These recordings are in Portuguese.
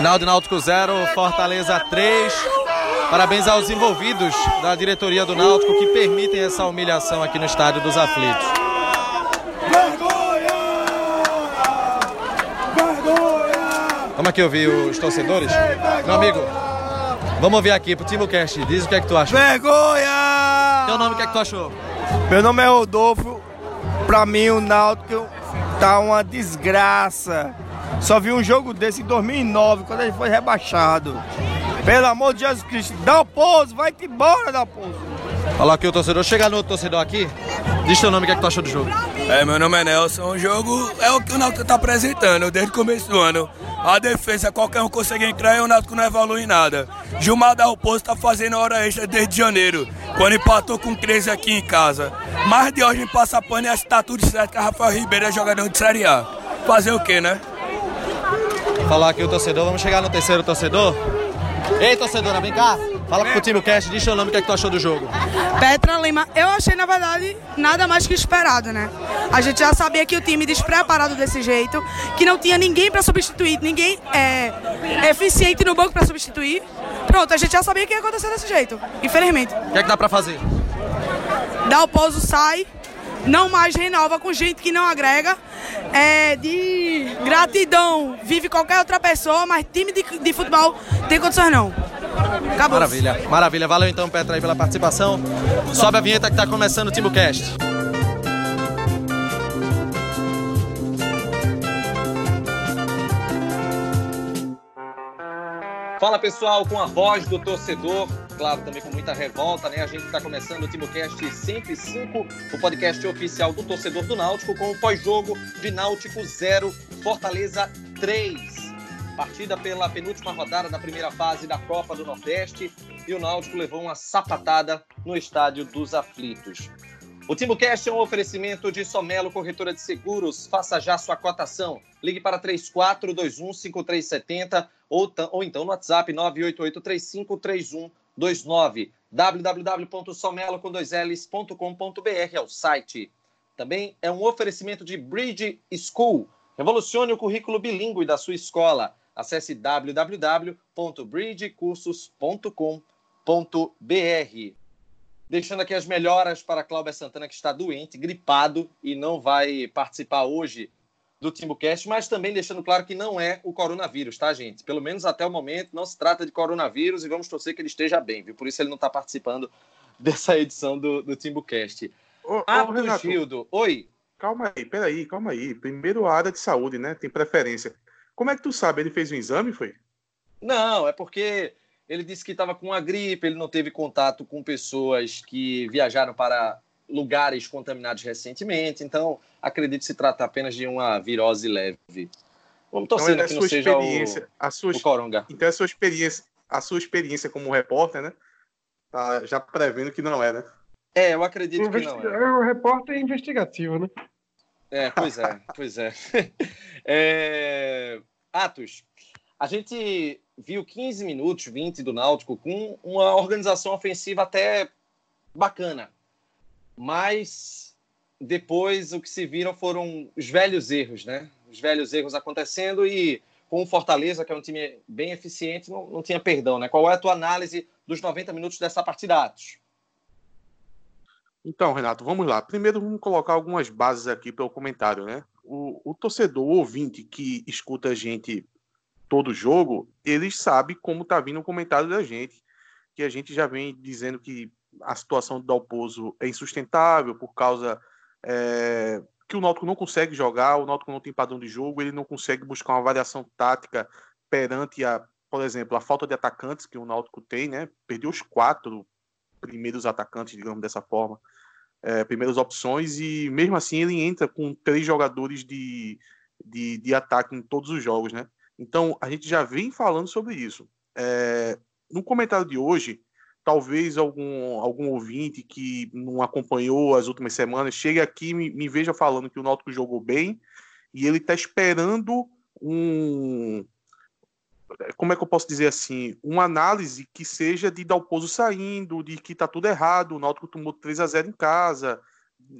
Final de Náutico 0, Fortaleza 3. Parabéns aos envolvidos da diretoria do Náutico que permitem essa humilhação aqui no Estádio dos Aflitos. Vamos aqui ouvir os torcedores? Meu amigo, vamos ouvir aqui pro Timo Cast. Diz o que é que tu achou. Vergonha! Teu nome, o que é que tu achou? Meu nome é Rodolfo. Pra mim, o Náutico tá uma desgraça. Só vi um jogo desse em 2009, quando ele foi rebaixado. Pelo amor de Jesus Cristo, dá o pouso, vai-te embora, dá o pouso. Fala aqui o torcedor. Chega no outro torcedor aqui. Diz teu nome, o que é que tu achou do jogo? É, meu nome é Nelson. O jogo é o que o Náutico tá apresentando desde o começo do ano. A defesa, qualquer um consegue entrar e o Náutico não evolui em nada. Gilmar da Raposo tá fazendo hora extra desde janeiro, quando empatou com 13 aqui em casa. Mas de hoje em passa pano e acho que tá tudo certo que a Rafael Ribeiro é jogador de Série A. Fazer o quê, né? Falar aqui o torcedor. Vamos chegar no terceiro torcedor. Ei, torcedora, vem cá. Fala pro time cast, diz teu nome, o que é que tu achou do jogo? Petra Lima, eu achei na verdade nada mais que esperado, né? A gente já sabia que o time despreparado desse jeito, que não tinha ninguém para substituir, ninguém é, eficiente no banco para substituir. Pronto, a gente já sabia que ia acontecer desse jeito, infelizmente. O que é que dá pra fazer? Dá o pouso, sai, não mais renova com gente que não agrega. É, de gratidão vive qualquer outra pessoa, mas time de, de futebol tem condições não. Acabou. Maravilha, maravilha. Valeu então, Petra, aí pela participação. Sobe a vinheta que tá começando o TimbuCast. Fala pessoal, com a voz do torcedor, claro, também com muita revolta, né? A gente está começando o TimbuCast 105, o podcast oficial do torcedor do Náutico, com o pós-jogo de Náutico 0, Fortaleza 3 partida pela penúltima rodada da primeira fase da Copa do Nordeste e o Náutico levou uma sapatada no estádio dos aflitos. O TimbuCast é um oferecimento de Somelo Corretora de Seguros. Faça já sua cotação. Ligue para 34215370 ou, ou então no WhatsApp 988353129 www.somelo.com.br é o site. Também é um oferecimento de Bridge School. Revolucione o currículo bilíngue da sua escola. Acesse www.bridgecursos.com.br. Deixando aqui as melhoras para Cláudia Santana, que está doente, gripado e não vai participar hoje do TimbuCast, mas também deixando claro que não é o coronavírus, tá, gente? Pelo menos até o momento não se trata de coronavírus e vamos torcer que ele esteja bem, viu? Por isso ele não está participando dessa edição do, do TimbuCast. Ô, Ah, ô, Renato, Gildo, oi. calma aí, peraí, calma aí. Primeiro a área de saúde, né? Tem preferência. Como é que tu sabe? Ele fez um exame, foi? Não, é porque ele disse que estava com uma gripe, ele não teve contato com pessoas que viajaram para lugares contaminados recentemente, então acredito se tratar apenas de uma virose leve. Vamos Então torcer é a que não sua seja o, experiência, a sua, o coronga. então é a sua experiência, a sua experiência como repórter, né? Tá já prevendo que não é, né? É, eu acredito que Investi- não é. é o repórter investigativo, né? É, pois é, pois é. é. Atos, a gente viu 15 minutos, 20 do Náutico com uma organização ofensiva até bacana. Mas depois o que se viram foram os velhos erros, né? Os velhos erros acontecendo e com o Fortaleza, que é um time bem eficiente, não, não tinha perdão, né? Qual é a tua análise dos 90 minutos dessa partida, Atos? Então, Renato, vamos lá. Primeiro, vamos colocar algumas bases aqui para o comentário, né? O, o torcedor ouvinte que escuta a gente todo jogo, ele sabe como tá vindo o comentário da gente, que a gente já vem dizendo que a situação do Dalpozo é insustentável por causa é, que o Náutico não consegue jogar, o Náutico não tem padrão de jogo, ele não consegue buscar uma variação tática perante a, por exemplo, a falta de atacantes que o Náutico tem, né? Perdeu os quatro primeiros atacantes, digamos dessa forma, é, primeiras opções, e mesmo assim ele entra com três jogadores de, de, de ataque em todos os jogos, né? Então a gente já vem falando sobre isso. É, no comentário de hoje, talvez algum, algum ouvinte que não acompanhou as últimas semanas chegue aqui e me, me veja falando que o Náutico jogou bem e ele está esperando um, como é que eu posso dizer assim, uma análise que seja de Dalpozo saindo, de que tá tudo errado, o Náutico tomou 3 a 0 em casa,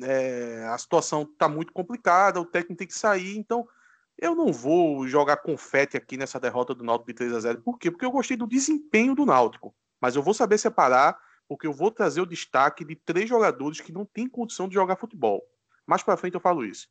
é, a situação tá muito complicada, o técnico tem que sair, então Eu não vou jogar confete aqui nessa derrota do Náutico de 3 a 0 Por quê? Porque eu gostei do desempenho do Náutico. Mas eu vou saber separar, porque eu vou trazer o destaque de três jogadores que não têm condição de jogar futebol. Mais para frente eu falo isso.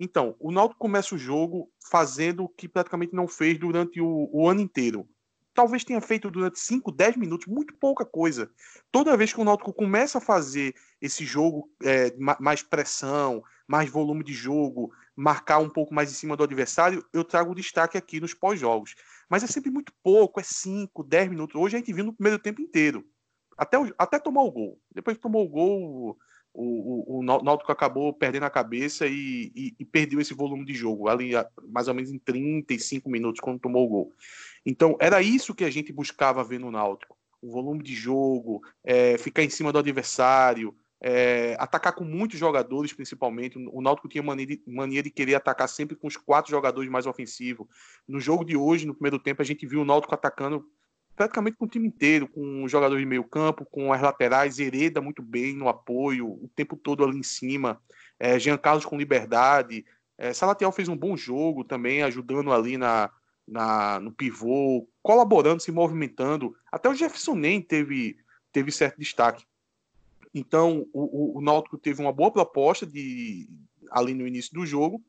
Então, o Náutico começa o jogo fazendo o que praticamente não fez durante o, o ano inteiro. Talvez tenha feito durante 5, 10 minutos, muito pouca coisa. Toda vez que o Náutico começa a fazer esse jogo, é, mais pressão, mais volume de jogo, marcar um pouco mais em cima do adversário, eu trago destaque aqui nos pós-jogos. Mas é sempre muito pouco, é 5, 10 minutos. Hoje a gente viu no primeiro tempo inteiro. Até, até tomar o gol. Depois que tomou o gol, o, o, o Náutico acabou perdendo a cabeça e, e, e, perdeu esse volume de jogo, ali mais ou menos em 35 minutos, quando tomou o gol. Então, era isso que a gente buscava ver no Náutico. O volume de jogo, é, ficar em cima do adversário, é, atacar com muitos jogadores, principalmente. O Náutico tinha mania de, mania de, querer atacar sempre com os quatro jogadores mais ofensivos. No jogo de hoje, no primeiro tempo, a gente viu o Náutico atacando praticamente com o time inteiro, com os jogadores de meio campo, com as laterais, Hereda muito bem no apoio, o tempo todo ali em cima. É, Jean Carlos com liberdade. É, Salatiel fez um bom jogo também, ajudando ali na, na, no pivô, colaborando, se movimentando. Até o Jefferson nem teve, teve certo destaque. Então, o, o, Náutico teve uma boa proposta de ali no início do jogo,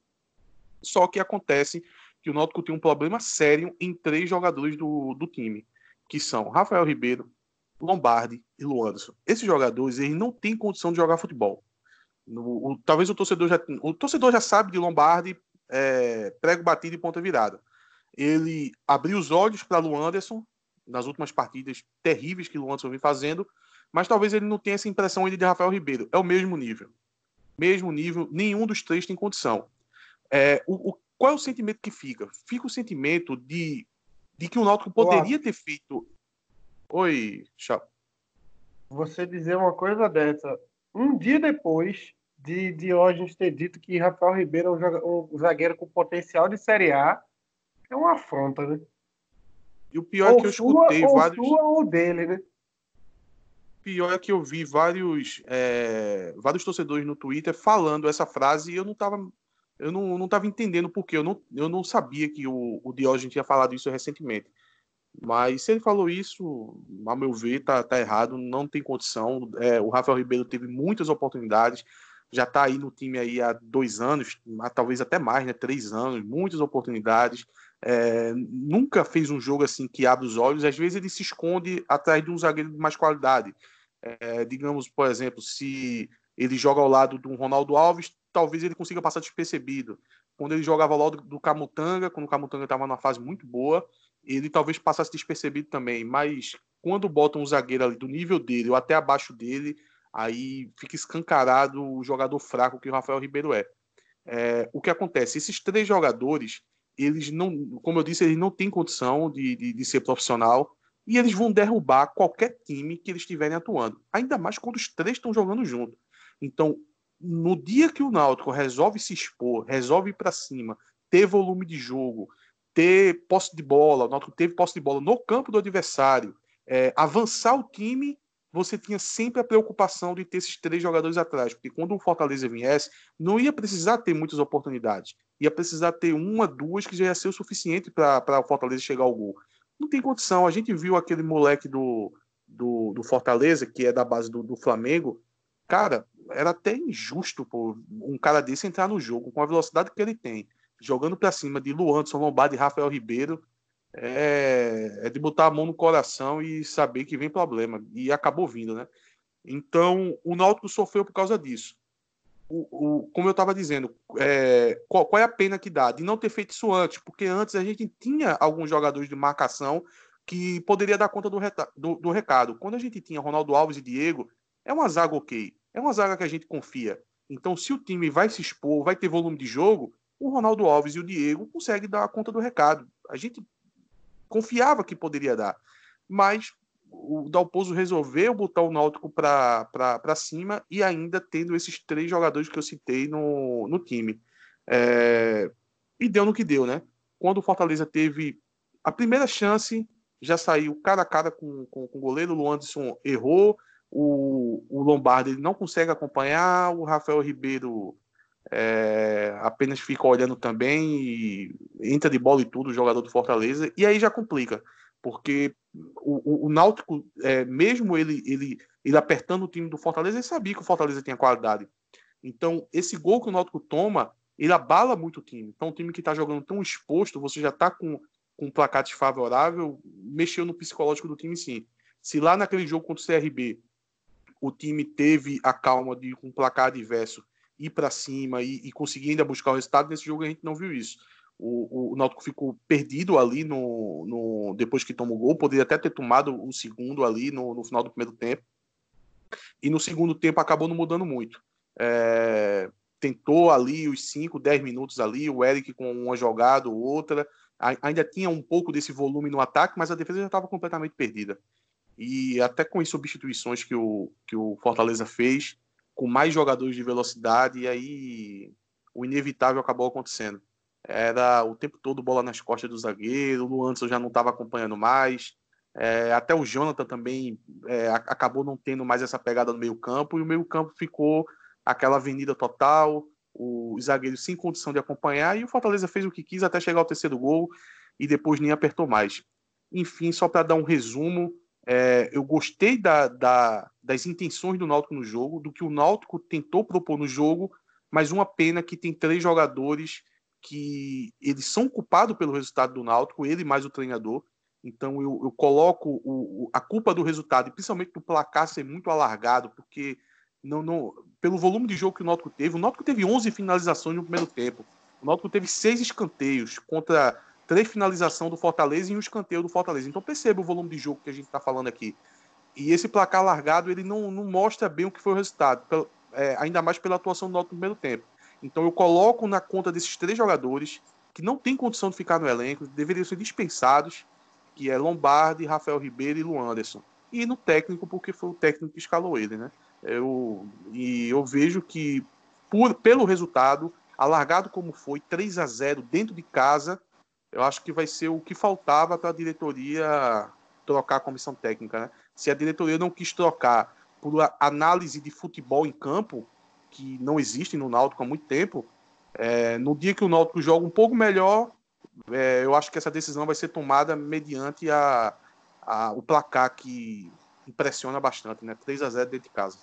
só que acontece que o Náutico tem um problema sério em três jogadores do, do time, que são Rafael Ribeiro, Lombardi e Luanderson. Esses jogadores eles não têm condição de jogar futebol. No, o, talvez o torcedor já o torcedor já sabe de Lombardi é, prego batido e ponta virada. Ele abriu os olhos para Luanderson nas últimas partidas terríveis que Luanderson vem fazendo mas talvez ele não tenha essa impressão ainda de Rafael Ribeiro. É o mesmo nível. Mesmo nível, nenhum dos três tem condição. É, o, o, qual é o sentimento que fica? Fica o sentimento de, de que o Náutico poderia ter feito. Oi, Chá. Você dizer uma coisa dessa, um dia depois de Diógenes ter dito que Rafael Ribeiro é um, zagueiro com potencial de Série A, é uma afronta, né? E o pior ou é que eu escutei sua, vários. Ou sua ou dele, né? Pior é que eu vi vários, é, vários torcedores no Twitter falando essa frase e eu não estava eu não, não tava entendendo porque eu não, eu não sabia que o, o Diógenes tinha falado isso recentemente. Mas se ele falou isso, a meu ver, tá, tá errado, não tem condição. É, o Rafael Ribeiro teve muitas oportunidades, já está aí no time aí há dois anos, talvez até mais, né? Três anos, muitas oportunidades. É, nunca fez um jogo assim que abre os olhos. Às vezes ele se esconde atrás de um zagueiro de mais qualidade. É, digamos, por exemplo, se ele joga ao lado do Ronaldo Alves, talvez ele consiga passar despercebido. Quando ele jogava ao lado do Camutanga, quando o Camutanga estava numa fase muito boa, ele talvez passasse despercebido também. Mas quando botam um zagueiro ali do nível dele ou até abaixo dele, aí fica escancarado o jogador fraco que o Rafael Ribeiro é. é o que acontece? Esses três jogadores, eles não, como eu disse, eles não têm condição de, de, de ser profissional e eles vão derrubar qualquer time que eles estiverem atuando. Ainda mais quando os três estão jogando junto. Então, no dia que o Náutico resolve se expor, resolve ir para cima, ter volume de jogo, ter posse de bola, o Náutico teve posse de bola no campo do adversário, é, avançar o time, você tinha sempre a preocupação de ter esses três jogadores atrás, porque quando o Fortaleza viesse, não ia precisar ter muitas oportunidades, ia precisar ter uma, duas que já ia ser o suficiente para o Fortaleza chegar ao gol não tem condição. A gente viu aquele moleque do, do, do Fortaleza, que é da base do, do, Flamengo. Cara, era até injusto pô, um cara desse entrar no jogo com a velocidade que ele tem, jogando para cima de Luanderson, Lombardi e Rafael Ribeiro. É, é, de botar a mão no coração e saber que vem problema. E acabou vindo, né? Então, o Náutico sofreu por causa disso o, o, como eu estava dizendo, é, qual, qual, é a pena que dá de não ter feito isso antes? Porque antes a gente tinha alguns jogadores de marcação que poderia dar conta do, do, do recado. Quando a gente tinha Ronaldo Alves e Diego, é uma zaga ok, é uma zaga que a gente confia. Então, se o time vai se expor, vai ter volume de jogo, o Ronaldo Alves e o Diego conseguem dar conta do recado. A gente confiava que poderia dar, mas o Dalpozo resolveu botar o Náutico para cima e ainda tendo esses três jogadores que eu citei no, no time. É, e deu no que deu, né? Quando o Fortaleza teve a primeira chance, já saiu cara a cara com, com, com o goleiro, o Luanderson errou, o, o Lombardi não consegue acompanhar, o Rafael Ribeiro é, apenas fica olhando também e entra de bola e tudo o jogador do Fortaleza, e aí já complica, porque o, o, o Náutico, é, mesmo ele, ele, ele apertando o time do Fortaleza, ele sabia que o Fortaleza tinha qualidade. Então, esse gol que o Náutico toma, ele abala muito o time. Então, um time que está jogando tão exposto, você já está com, com um placar desfavorável, mexeu no psicológico do time sim. Se lá naquele jogo contra o CRB, o time teve a calma de um placar adverso ir para cima e, e, conseguir ainda buscar o resultado, nesse jogo a gente não viu isso. O, o, o Náutico ficou perdido ali no, no, depois que tomou o gol, poderia até ter tomado o segundo ali no, no final do primeiro tempo. E no segundo tempo acabou não mudando muito. É, tentou ali os 5, 10 minutos ali, o Eric com uma jogada ou outra. Ainda tinha um pouco desse volume no ataque, mas a defesa já estava completamente perdida. E até com as substituições que o, que o Fortaleza fez, com mais jogadores de velocidade, e aí o inevitável acabou acontecendo. Era o tempo todo bola nas costas do zagueiro, o Luanderson já não estava acompanhando mais, é, até o Jonathan também é, acabou não tendo mais essa pegada no meio campo, e o meio campo ficou aquela avenida total, os zagueiros sem condição de acompanhar, e o Fortaleza fez o que quis até chegar ao terceiro gol, e depois nem apertou mais. Enfim, só para dar um resumo, é, eu gostei da, da, das intenções do Náutico no jogo, do que o Náutico tentou propor no jogo, mas uma pena que tem três jogadores que eles são culpados pelo resultado do Náutico, ele mais o treinador. Então eu, eu coloco o, a culpa do resultado, principalmente do placar ser muito alargado, porque não, não, pelo volume de jogo que o Náutico teve, o Náutico teve 11 finalizações no primeiro tempo. O Náutico teve seis escanteios contra três finalizações do Fortaleza e um escanteio do Fortaleza. Então perceba o volume de jogo que a gente está falando aqui. E esse placar largado, ele não, não mostra bem o que foi o resultado, pelo, é, ainda mais pela atuação do Náutico no primeiro tempo. Então eu coloco na conta desses três jogadores que não têm condição de ficar no elenco, deveriam ser dispensados, que é Lombardi, Rafael Ribeiro e Luan Anderson. E no técnico, porque foi o técnico que escalou ele, né? Eu, e eu vejo que, por, pelo resultado, alargado como foi, 3 a 0 dentro de casa, eu acho que vai ser o que faltava para a diretoria trocar a comissão técnica. Né? Se a diretoria não quis trocar por análise de futebol em campo, que não existe no Náutico há muito tempo, é, no dia que o Náutico joga um pouco melhor, é, eu acho que essa decisão vai ser tomada mediante a, a, o placar que impressiona bastante, né? 3 a 0 dentro de casa.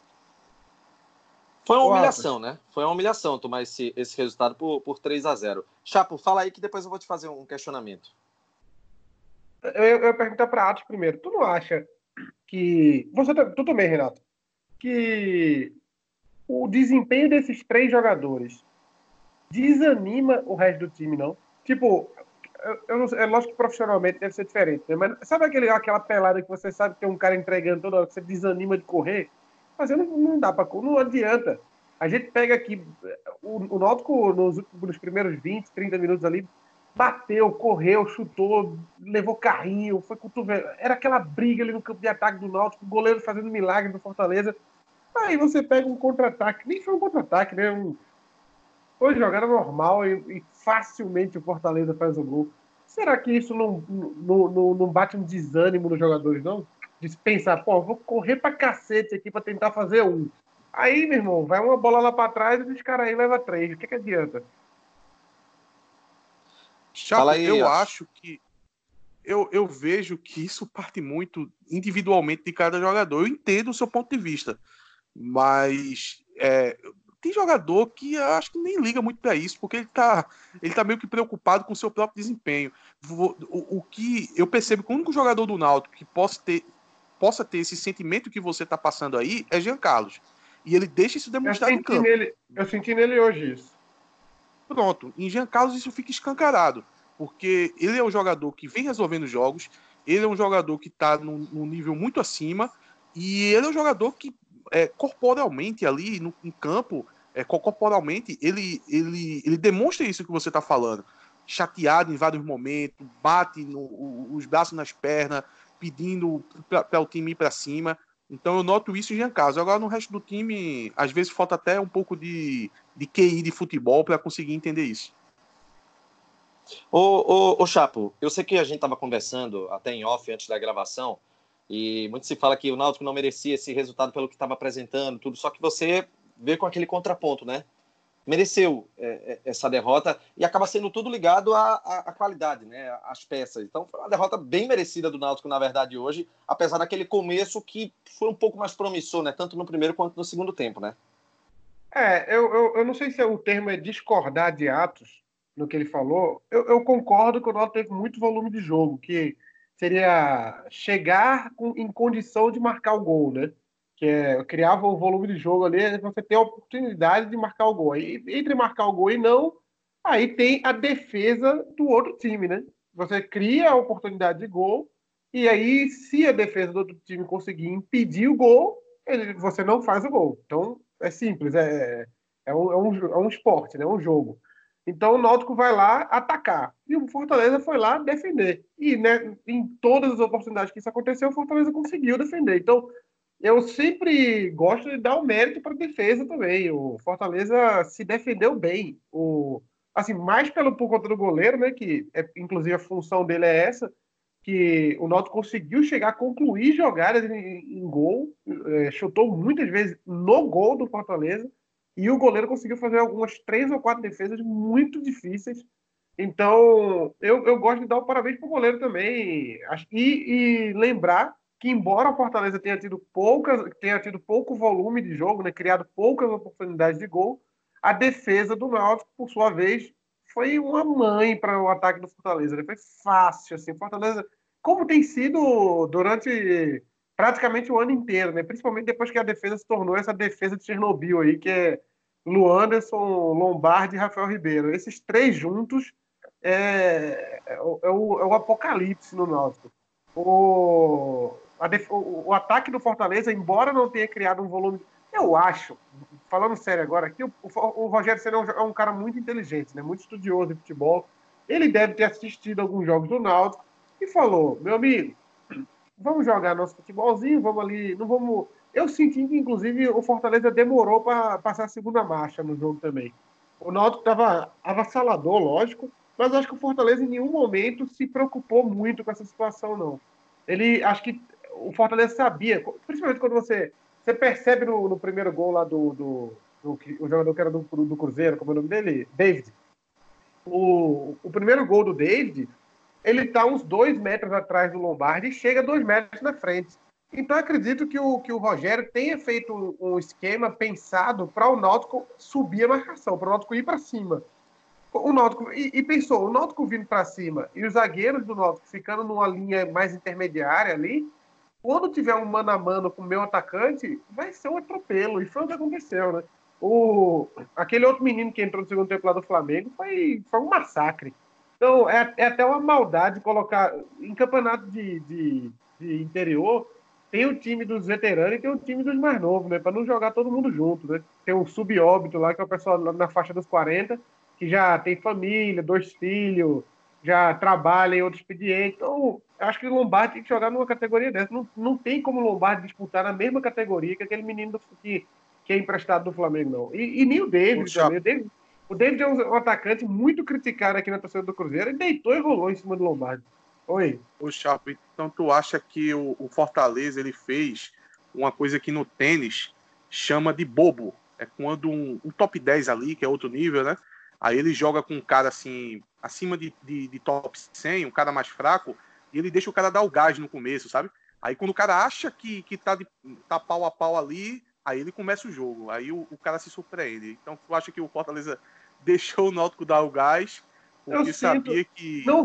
Foi uma humilhação, né? Foi uma humilhação tomar esse, esse resultado por, por 3 a 0 Chapo, fala aí que depois eu vou te fazer um questionamento. Eu, eu ia perguntar para Atos primeiro. Tu não acha que. Você, tu também, Renato. Que o desempenho desses três jogadores desanima o resto do time, não? Tipo, eu, eu não, é lógico que profissionalmente deve ser diferente, né? mas sabe aquele, aquela pelada que você sabe que tem um cara entregando toda hora, que você desanima de correr? Mas não, não dá para não adianta. A gente pega aqui o, o Náutico nos, nos primeiros 20, 30 minutos ali bateu, correu, chutou, levou carrinho, foi cotovelo. Era aquela briga ali no campo de ataque do Náutico, o goleiro fazendo milagre do Fortaleza. Aí você pega um contra-ataque, nem foi um contra-ataque, né? Um... Foi jogada normal e, e, facilmente o Fortaleza faz o gol. Será que isso não, não, não, não bate um desânimo nos jogadores, não? De pensar, pô, vou correr pra cacete aqui pra tentar fazer um. Aí, meu irmão, vai uma bola lá pra trás e os caras aí leva três. O que, que adianta? Chapo, aí, eu acho que. Eu, eu vejo que isso parte muito individualmente de cada jogador. Eu entendo o seu ponto de vista, mas é, tem jogador que eu acho que nem liga muito para isso, porque ele tá, ele tá meio que preocupado com o seu próprio desempenho. O, o, o que eu percebo que o único jogador do Náutico que possa ter, possa ter esse sentimento que você está passando aí é Jean Carlos. E ele deixa isso demonstrado em campo. Nele, eu senti nele hoje isso. Pronto, em Jean Carlos isso fica escancarado, porque ele é um jogador que vem resolvendo jogos, ele é um jogador que está num, num, nível muito acima, e ele é um jogador que é, corporalmente ali no, em campo, é, corporalmente, ele, ele, ele demonstra isso que você está falando. Chateado em vários momentos, bate no, os braços nas pernas, pedindo para o time ir para cima. Então eu noto isso em Jean. Agora no resto do time, às vezes falta até um pouco de, de QI de futebol para conseguir entender isso. Ô, ô, ô, Chapo, eu sei que a gente estava conversando até em off antes da gravação, e muito se fala que o Náutico não merecia esse resultado pelo que estava apresentando, tudo, só que você vê com aquele contraponto, né? Mereceu é, é, essa derrota e acaba sendo tudo ligado à, à, à, qualidade, né? Às peças. Então foi uma derrota bem merecida do Náutico, na verdade, hoje, apesar daquele começo que foi um pouco mais promissor, né? Tanto no primeiro quanto no segundo tempo, né? É, eu, eu, eu não sei se o termo é discordar de atos no que ele falou. Eu, eu concordo que o Náutico teve muito volume de jogo, que seria chegar com, em condição de marcar o gol, né? Que é, criava o volume de jogo ali, você tem a oportunidade de marcar o gol. Aí, entre marcar o gol e não, aí tem a defesa do outro time, né? Você cria a oportunidade de gol, e aí, se a defesa do outro time conseguir impedir o gol, ele, você não faz o gol. Então, é simples, é, é, um, é, um, é um esporte, né? é um jogo. Então, o Náutico vai lá atacar. E o Fortaleza foi lá defender. E né, em todas as oportunidades que isso aconteceu, o Fortaleza conseguiu defender. Então, eu sempre gosto de dar o mérito para a defesa também. O Fortaleza se defendeu bem. O, assim, mais pelo por conta do goleiro, né? Que é, inclusive a função dele é essa, que o Náutico conseguiu chegar a concluir jogadas em, em gol, é, chutou muitas vezes no gol do Fortaleza, e o goleiro conseguiu fazer algumas três ou quatro defesas muito difíceis. Então, eu, eu gosto de dar o parabéns para o goleiro também. E, e lembrar que embora o Fortaleza tenha tido poucas, tenha tido pouco volume de jogo, né, criado poucas oportunidades de gol, a defesa do Náutico, por sua vez, foi uma mãe para o ataque do Fortaleza. Né? Foi fácil, assim, Fortaleza, como tem sido durante praticamente o ano inteiro, né? Principalmente depois que a defesa se tornou essa defesa de Chernobyl aí, que é Luanderson, Lombardi e Rafael Ribeiro. Esses três juntos é, é, o, é o, é apocalipse no Náutico. O, def... o, o, ataque do Fortaleza, embora não tenha criado um volume. Eu acho, falando sério agora aqui, o, o Rogério Senna é, é um cara muito inteligente, né? muito estudioso de futebol. Ele deve ter assistido alguns jogos do Náutico e falou: meu amigo, vamos jogar nosso futebolzinho, vamos ali, não vamos. Eu senti que, inclusive, o Fortaleza demorou para passar a segunda marcha no jogo também. O Náutico estava avassalador, lógico, mas acho que o Fortaleza em nenhum momento se preocupou muito com essa situação, não. Ele, acho que o Fortaleza sabia, principalmente quando você, você percebe no, no primeiro gol lá do, do, do, o jogador que era do, do Cruzeiro, como é o nome dele? David. O, o primeiro gol do David, ele está uns dois metros atrás do Lombardi e chega dois metros na frente. Então acredito que o, que o Rogério tenha feito um esquema pensado para o Náutico subir a marcação, para o Náutico ir para cima. O Náutico, e, e, pensou, o Náutico vindo para cima e os zagueiros do Náutico ficando numa linha mais intermediária ali, quando tiver um mano a mano com o meu atacante, vai ser um atropelo. E foi o que aconteceu, né? O, aquele outro menino que entrou no segundo tempo lá do Flamengo foi, foi um massacre. Então, é, é até uma maldade colocar. Em campeonato de, de, de, interior, tem o time dos veteranos e tem o time dos mais novos, né? Para não jogar todo mundo junto, né? Tem um subóbito lá, que é o pessoal na faixa dos 40, que já tem família, dois filhos, já trabalha em outro expediente. Então, acho que o Lombardi tem que jogar numa categoria dessa. Não, não tem como o Lombardi disputar na mesma categoria que aquele menino do, que, que é emprestado do Flamengo, não. E, e nem o David também. O David, o David é um, atacante muito criticado aqui na torcida do Cruzeiro e deitou e rolou em cima do Lombardi. Oi. O Chapo, então tu acha que o, o Fortaleza ele fez uma coisa que no tênis chama de bobo. É quando um, um top 10 ali, que é outro nível, né? Aí ele joga com um cara assim, acima de, de, de, top 100, um cara mais fraco, e ele deixa o cara dar o gás no começo, sabe? Aí quando o cara acha que, que tá, de, tá pau a pau ali, aí ele começa o jogo. Aí o, o cara se surpreende. Então tu acha que o Fortaleza deixou o Náutico dar o gás, porque sabia que. Não,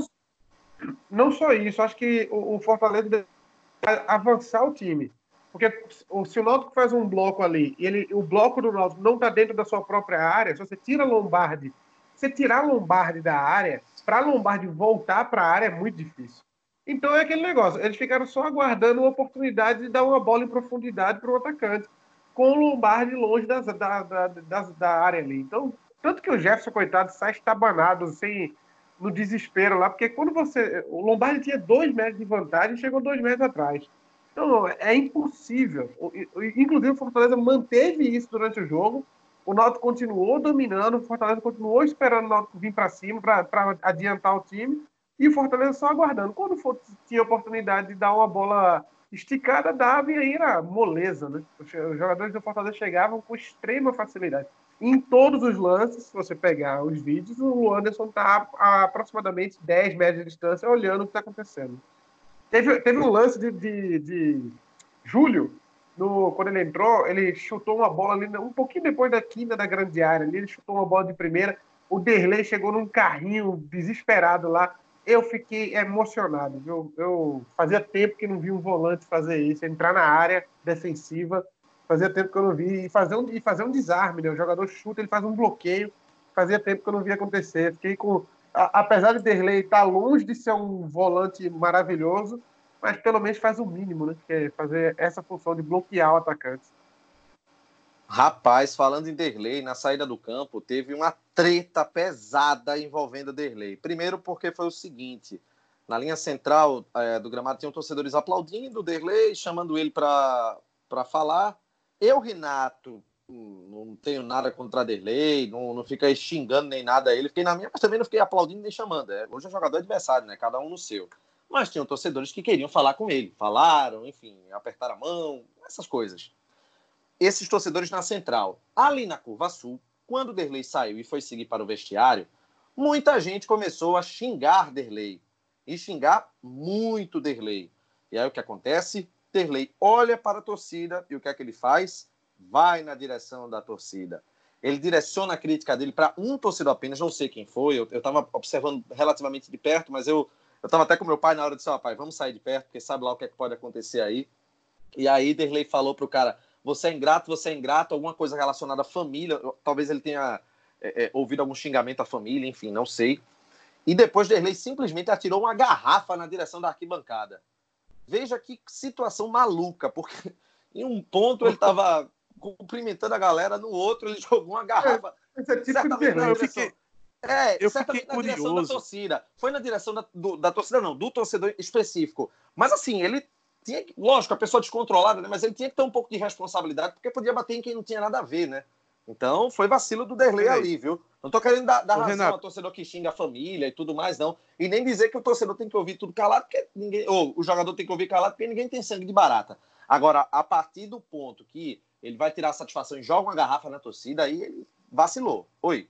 não só isso, acho que o, o Fortaleza avançar o time. Porque se o Náutico faz um bloco ali e ele, o bloco do Náutico não está dentro da sua própria área, se você tira Lombardi, você tirar Lombardi da área, para Lombardi voltar para a área é muito difícil. Então é aquele negócio, eles ficaram só aguardando uma oportunidade de dar uma bola em profundidade para o atacante, com o Lombardi longe das, da, da, da, da área ali. Então, tanto que o Jefferson, coitado, sai estabanado, assim, no desespero lá, porque quando você. O Lombardi tinha dois metros de vantagem e chegou dois metros atrás. Então, é impossível. Inclusive, o Fortaleza manteve isso durante o jogo. O Náutico continuou dominando, o Fortaleza continuou esperando o Náutico vir para cima para adiantar o time. E o Fortaleza só aguardando. Quando for, tinha oportunidade de dar uma bola esticada, dava e aí era moleza, né? Os jogadores do Fortaleza chegavam com extrema facilidade. Em todos os lances, se você pegar os vídeos, o Anderson está a aproximadamente 10 metros de distância olhando o que está acontecendo. Teve, teve um lance de, de, de Júlio, no, quando ele entrou, ele chutou uma bola ali, um pouquinho depois da quina da grande área. Ali, ele chutou uma bola de primeira. O Derlei chegou num carrinho desesperado lá. Eu fiquei emocionado. Viu? Eu fazia tempo que não vi um volante fazer isso, entrar na área defensiva Fazia tempo que eu não vi. E fazer um, e fazer um desarme, né? O jogador chuta, ele faz um bloqueio. Fazia tempo que eu não via acontecer. Fiquei com. A, apesar de Derlei estar tá longe de ser um volante maravilhoso, mas pelo menos faz o mínimo, né? Que é fazer essa função de bloquear o atacante. Rapaz, falando em Derlei, na saída do campo, teve uma treta pesada envolvendo Derlei. Primeiro, porque foi o seguinte: na linha central é, do gramado tinham torcedores aplaudindo o Derlei, chamando ele para falar. Eu, Renato, não tenho nada contra Derlei, não, não fica xingando nem nada ele. Fiquei na minha, mas também não fiquei aplaudindo nem chamando. É, hoje é jogador adversário, né? Cada um no seu. Mas tinham torcedores que queriam falar com ele. Falaram, enfim, apertaram a mão, essas coisas. Esses torcedores na central. Ali na curva sul, quando Derlei saiu e foi seguir para o vestiário, muita gente começou a xingar Derlei. E xingar muito Derlei. E aí o que acontece? Terley olha para a torcida e o que é que ele faz? Vai na direção da torcida. Ele direciona a crítica dele para um torcedor apenas, não sei quem foi, eu estava observando relativamente de perto, mas eu estava até com meu pai na hora de dizer, pai, vamos sair de perto, porque sabe lá o que, é que pode acontecer aí. E aí Derley falou para o cara, você é ingrato, você é ingrato, alguma coisa relacionada à família, talvez ele tenha é, é, ouvido algum xingamento à família, enfim, não sei. E depois Derley simplesmente atirou uma garrafa na direção da arquibancada. Veja que situação maluca, porque em um ponto ele estava cumprimentando a galera, no outro ele jogou uma garrafa. É, esse é tipo de eu fiquei, é, eu fiquei na curioso. direção da torcida. Foi na direção da, do, da torcida, não, do torcedor específico. Mas assim, ele tinha lógico, a pessoa descontrolada, né? Mas ele tinha que ter um pouco de responsabilidade, porque podia bater em quem não tinha nada a ver, né? Então foi vacilo do Derlei ali, viu? Não tô querendo dar, dar razão Renato. ao torcedor que xinga a família e tudo mais, não. E nem dizer que o torcedor tem que ouvir tudo calado, porque ninguém. Ou o jogador tem que ouvir calado, porque ninguém tem sangue de barata. Agora, a partir do ponto que ele vai tirar satisfação e joga uma garrafa na torcida, aí ele vacilou. Oi.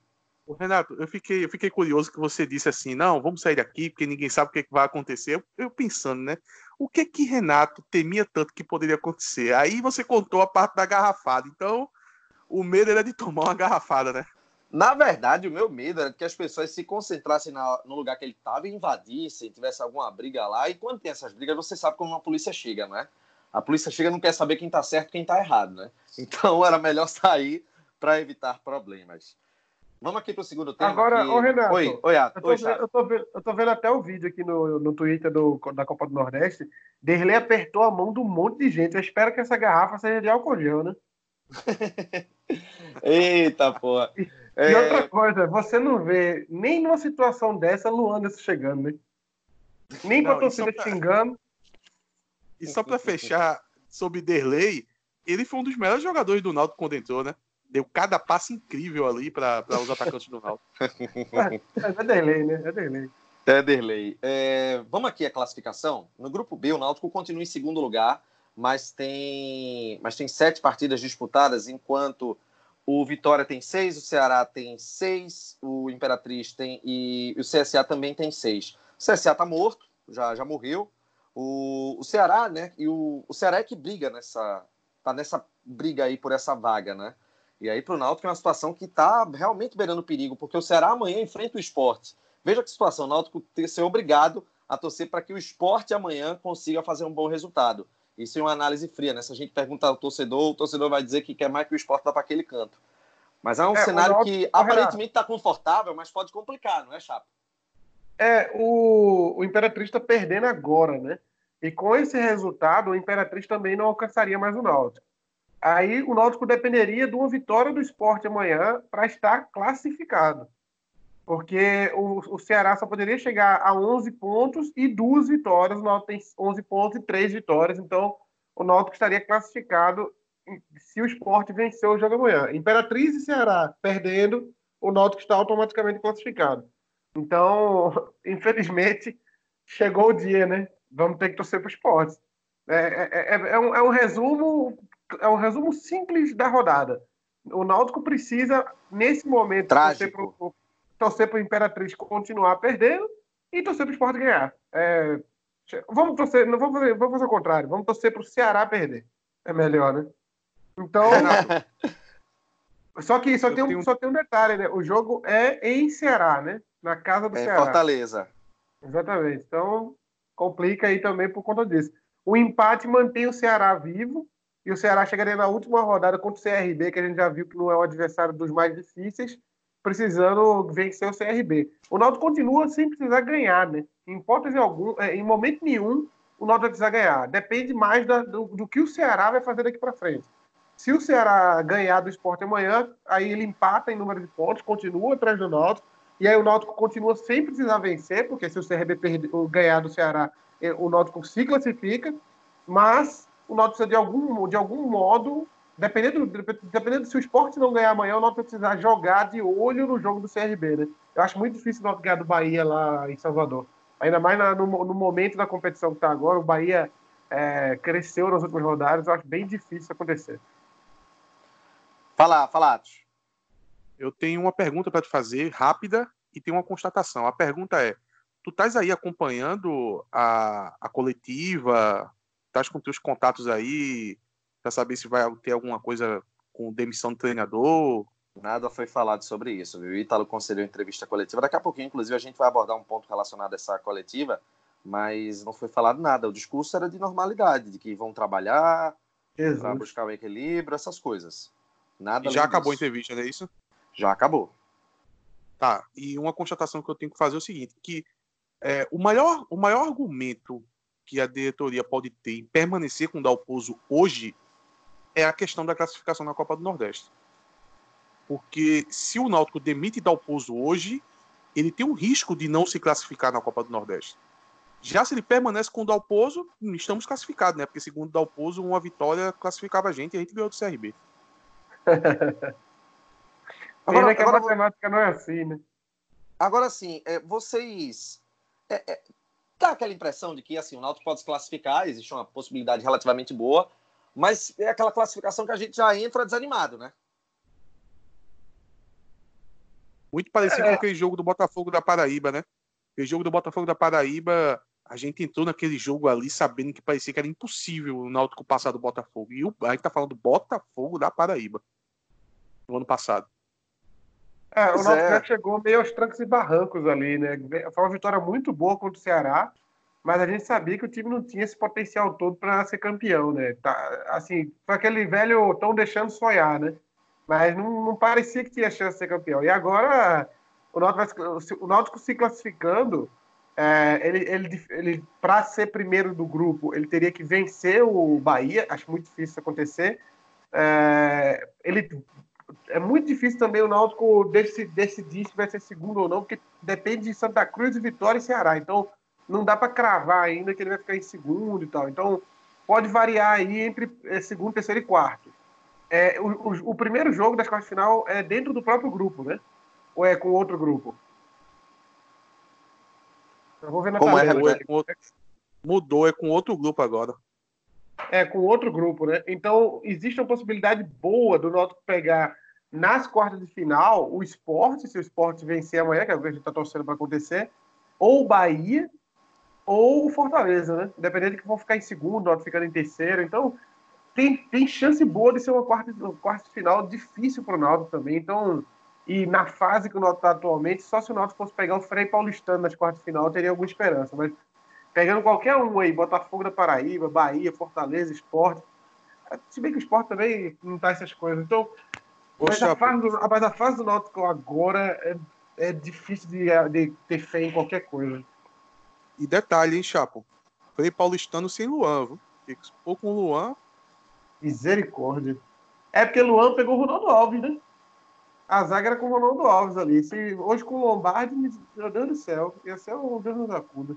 Renato, eu fiquei, eu fiquei curioso que você disse assim, não, vamos sair daqui, porque ninguém sabe o que, é que vai acontecer. Eu, eu, pensando, né? O que que Renato temia tanto que poderia acontecer? Aí você contou a parte da garrafada. Então, o medo era de tomar uma garrafada, né? Na verdade, o meu medo era que as pessoas se concentrassem na, no lugar que ele estava e invadissem, tivesse alguma briga lá. E quando tem essas brigas, você sabe como a polícia chega, né? A polícia chega não quer saber quem está certo e quem está errado, né? Então era melhor sair para evitar problemas. Vamos aqui para o segundo tema. Agora, que... ô Renato. Oi, oi, eu, tô, Oi, eu, tô vendo, eu tô vendo até o vídeo aqui no, no Twitter do, da Copa do Nordeste. Derlei apertou a mão de um monte de gente. Eu espero que essa garrafa seja de álcool gel, né? Eita, porra. E, é... e, outra coisa, você não vê nem numa situação dessa Luanderson chegando, né? Nem com a torcida pra... xingando. E só para fechar sobre Derlei, ele foi um dos melhores jogadores do Náutico quando entrou, né? Deu cada passo incrível ali para os atacantes do Náutico. É, é Derlei, né? É Derlei. É Derlei. É, vamos aqui a classificação. No grupo B, o Náutico continua em segundo lugar mas tem, mas tem sete partidas disputadas, enquanto o Vitória tem seis, o Ceará tem seis, o Imperatriz tem e o CSA também tem seis. O CSA está morto, já, já morreu. O, o Ceará, né? E o, o Ceará é que briga nessa. tá nessa briga aí por essa vaga, né? E aí para o Náutico é uma situação que está realmente beirando perigo, porque o Ceará amanhã enfrenta o esporte. Veja que situação, o Náutico ter ser obrigado a torcer para que o esporte amanhã consiga fazer um bom resultado. Isso é uma análise fria, né? Se a gente perguntar ao torcedor, o torcedor vai dizer que quer mais que o esporte vá para aquele canto. Mas é um é, cenário que aparentemente está confortável, mas pode complicar, não é, Chapa? É, o, o Imperatriz está perdendo agora, né? E com esse resultado, o Imperatriz também não alcançaria mais o Náutico. Aí o Náutico dependeria de uma vitória do esporte amanhã para estar classificado porque o, o Ceará só poderia chegar a 11 pontos e duas vitórias. O Náutico tem 11 pontos e três vitórias, então o Náutico estaria classificado se o esporte vencer o jogo amanhã. Imperatriz e Ceará perdendo, o Náutico está automaticamente classificado. Então, infelizmente, chegou o dia, né? Vamos ter que torcer para o esporte. É, é, é, é, um, é um resumo é um resumo simples da rodada. O Náutico precisa, nesse momento, Trágico. torcer para o Imperatriz continuar perdendo e torcer para o Sport ganhar. É, vamos torcer, não vamos fazer, vamos fazer o contrário, vamos torcer para o Ceará perder. É melhor, né? Então. só que só tem, um, tenho... só tem um detalhe, né? O jogo é em Ceará, né? Na casa do é Ceará. Fortaleza. Exatamente. Então, complica aí também por conta disso. O empate mantém o Ceará vivo e o Ceará chegaria na última rodada contra o CRB, que a gente já viu que não é o adversário dos mais difíceis, precisando vencer o CRB. O Náutico continua sem precisar ganhar, né? Em hipótese é, em momento nenhum, o Náutico vai precisar ganhar. Depende mais da, do, do, que o Ceará vai fazer daqui para frente. Se o Ceará ganhar do esporte amanhã, aí ele empata em número de pontos, continua atrás do Náutico, e aí o Náutico continua sem precisar vencer, porque se o CRB perder, ganhar do Ceará, é, o Náutico se classifica, mas o Náutico precisa de algum, de algum modo, dependendo, dependendo se o esporte não ganhar amanhã, o Náutico precisa jogar de olho no jogo do CRB, né? Eu acho muito difícil o Náutico ganhar do Bahia lá em Salvador. Ainda mais na, no, no, momento da competição que está agora, o Bahia é, cresceu nas últimas rodadas, eu acho bem difícil acontecer. Fala, fala, Eu tenho uma pergunta para te fazer, rápida, e tem uma constatação. A pergunta é: tu estás aí acompanhando a, a coletiva, estás com teus contatos aí para saber se vai ter alguma coisa com demissão do treinador. Nada foi falado sobre isso, viu? O Ítalo concedeu entrevista coletiva. Daqui a pouquinho, inclusive, a gente vai abordar um ponto relacionado a essa coletiva, mas não foi falado nada. O discurso era de normalidade, de que vão trabalhar para buscar o equilíbrio, essas coisas. Nada e já acabou disso. a entrevista, não é isso? Já acabou. Tá, e uma constatação que eu tenho que fazer é o seguinte, que é, o, maior, o maior argumento que a diretoria pode ter em permanecer com o Dalpozo hoje é a questão da classificação na Copa do Nordeste. Porque se o Náutico demite Dalpozo hoje, ele tem um risco de não se classificar na Copa do Nordeste. Já se ele permanece com o Dalpozo, estamos classificados, né? Porque segundo o Dalpozo, uma vitória classificava a gente e a gente ganhou do CRB. agora, que a matemática não é assim, né? Agora sim, é, vocês é, é, dá aquela impressão de que assim, o Náutico pode se classificar, existe uma possibilidade relativamente boa, mas é aquela classificação que a gente já entra desanimado, né? Muito parecido é. com aquele jogo do Botafogo da Paraíba, né? Aquele jogo do Botafogo da Paraíba, a gente entrou naquele jogo ali sabendo que parecia que era impossível o Náutico passar do Botafogo. E o, a gente tá falando do Botafogo da Paraíba, no ano passado. É, o Náutico é. chegou meio aos trancos e barrancos ali, né? Foi uma vitória muito boa contra o Ceará, mas a gente sabia que o time não tinha esse potencial todo para ser campeão, né? Tá, assim, foi aquele velho tão deixando sonhar, né? Mas não, não, parecia que tinha chance de ser campeão. E agora, o Náutico, o Náutico se classificando, é, ele, ele, ele para ser primeiro do grupo, ele teria que vencer o Bahia, acho muito difícil isso acontecer. É, ele é muito difícil também o Náutico decidir se vai ser segundo ou não, porque depende de Santa Cruz, Vitória e Ceará. Então, não dá para cravar ainda que ele vai ficar em segundo e tal. Então, pode variar aí entre é, segundo, terceiro e quarto. É, o, o, o, primeiro jogo das quartas de final é dentro do próprio grupo, né? Ou é com outro grupo? Eu vou ver na Como é, tabela. É, outro... Mudou, é com outro grupo agora. É, com outro grupo, né? Então, existe uma possibilidade boa do Náutico pegar nas quartas de final o esporte, se o esporte vencer amanhã, que é o que a gente está torcendo para acontecer, ou o Bahia, ou o Fortaleza, né? Independente que vão ficar em segundo, ou ficando em terceiro. Então, tem, tem chance boa de ser uma quarta, uma quarta de final difícil para o Náutico também. Então, e na fase que o Náutico está atualmente, só se o Náutico fosse pegar o Frei Paulistano nas quartas de final, teria alguma esperança. Mas pegando qualquer um aí, Botafogo da Paraíba, Bahia, Fortaleza, Esporte. Se bem que o Esporte também não tá essas coisas. Então, mas a, fase do, mas a fase do Náutico agora é, é difícil de, de ter fé em qualquer coisa. E detalhe, hein, Chapo? Frei Paulistano sem Luan, viu? Porque com o Luan. Misericórdia. É porque Luan pegou o Ronaldo Alves, né? A zaga era com o Ronaldo Alves ali. Se, hoje com o Lombardi, meu Deus do céu, ia ser o Deus nos acuda.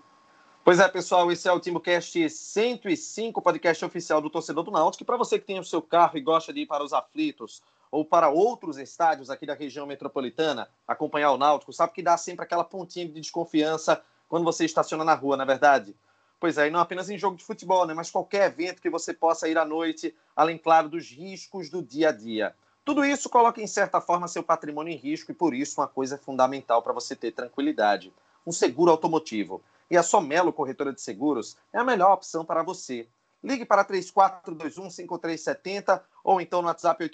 Pois é, pessoal, esse é o TimoCast 105, podcast oficial do torcedor do Náutico. E para você que tem o seu carro e gosta de ir para os aflitos ou para outros estádios aqui da região metropolitana, acompanhar o Náutico, sabe que dá sempre aquela pontinha de desconfiança quando você estaciona na rua, não é verdade? Pois é, e não apenas em jogo de futebol, né, mas qualquer evento que você possa ir à noite, além, claro, dos riscos do dia a dia. Tudo isso coloca, em certa forma, seu patrimônio em risco e, por isso, uma coisa é fundamental para você ter tranquilidade: um seguro automotivo. E a Somelo Corretora de Seguros é a melhor opção para você. Ligue para 3421-5370 ou então no WhatsApp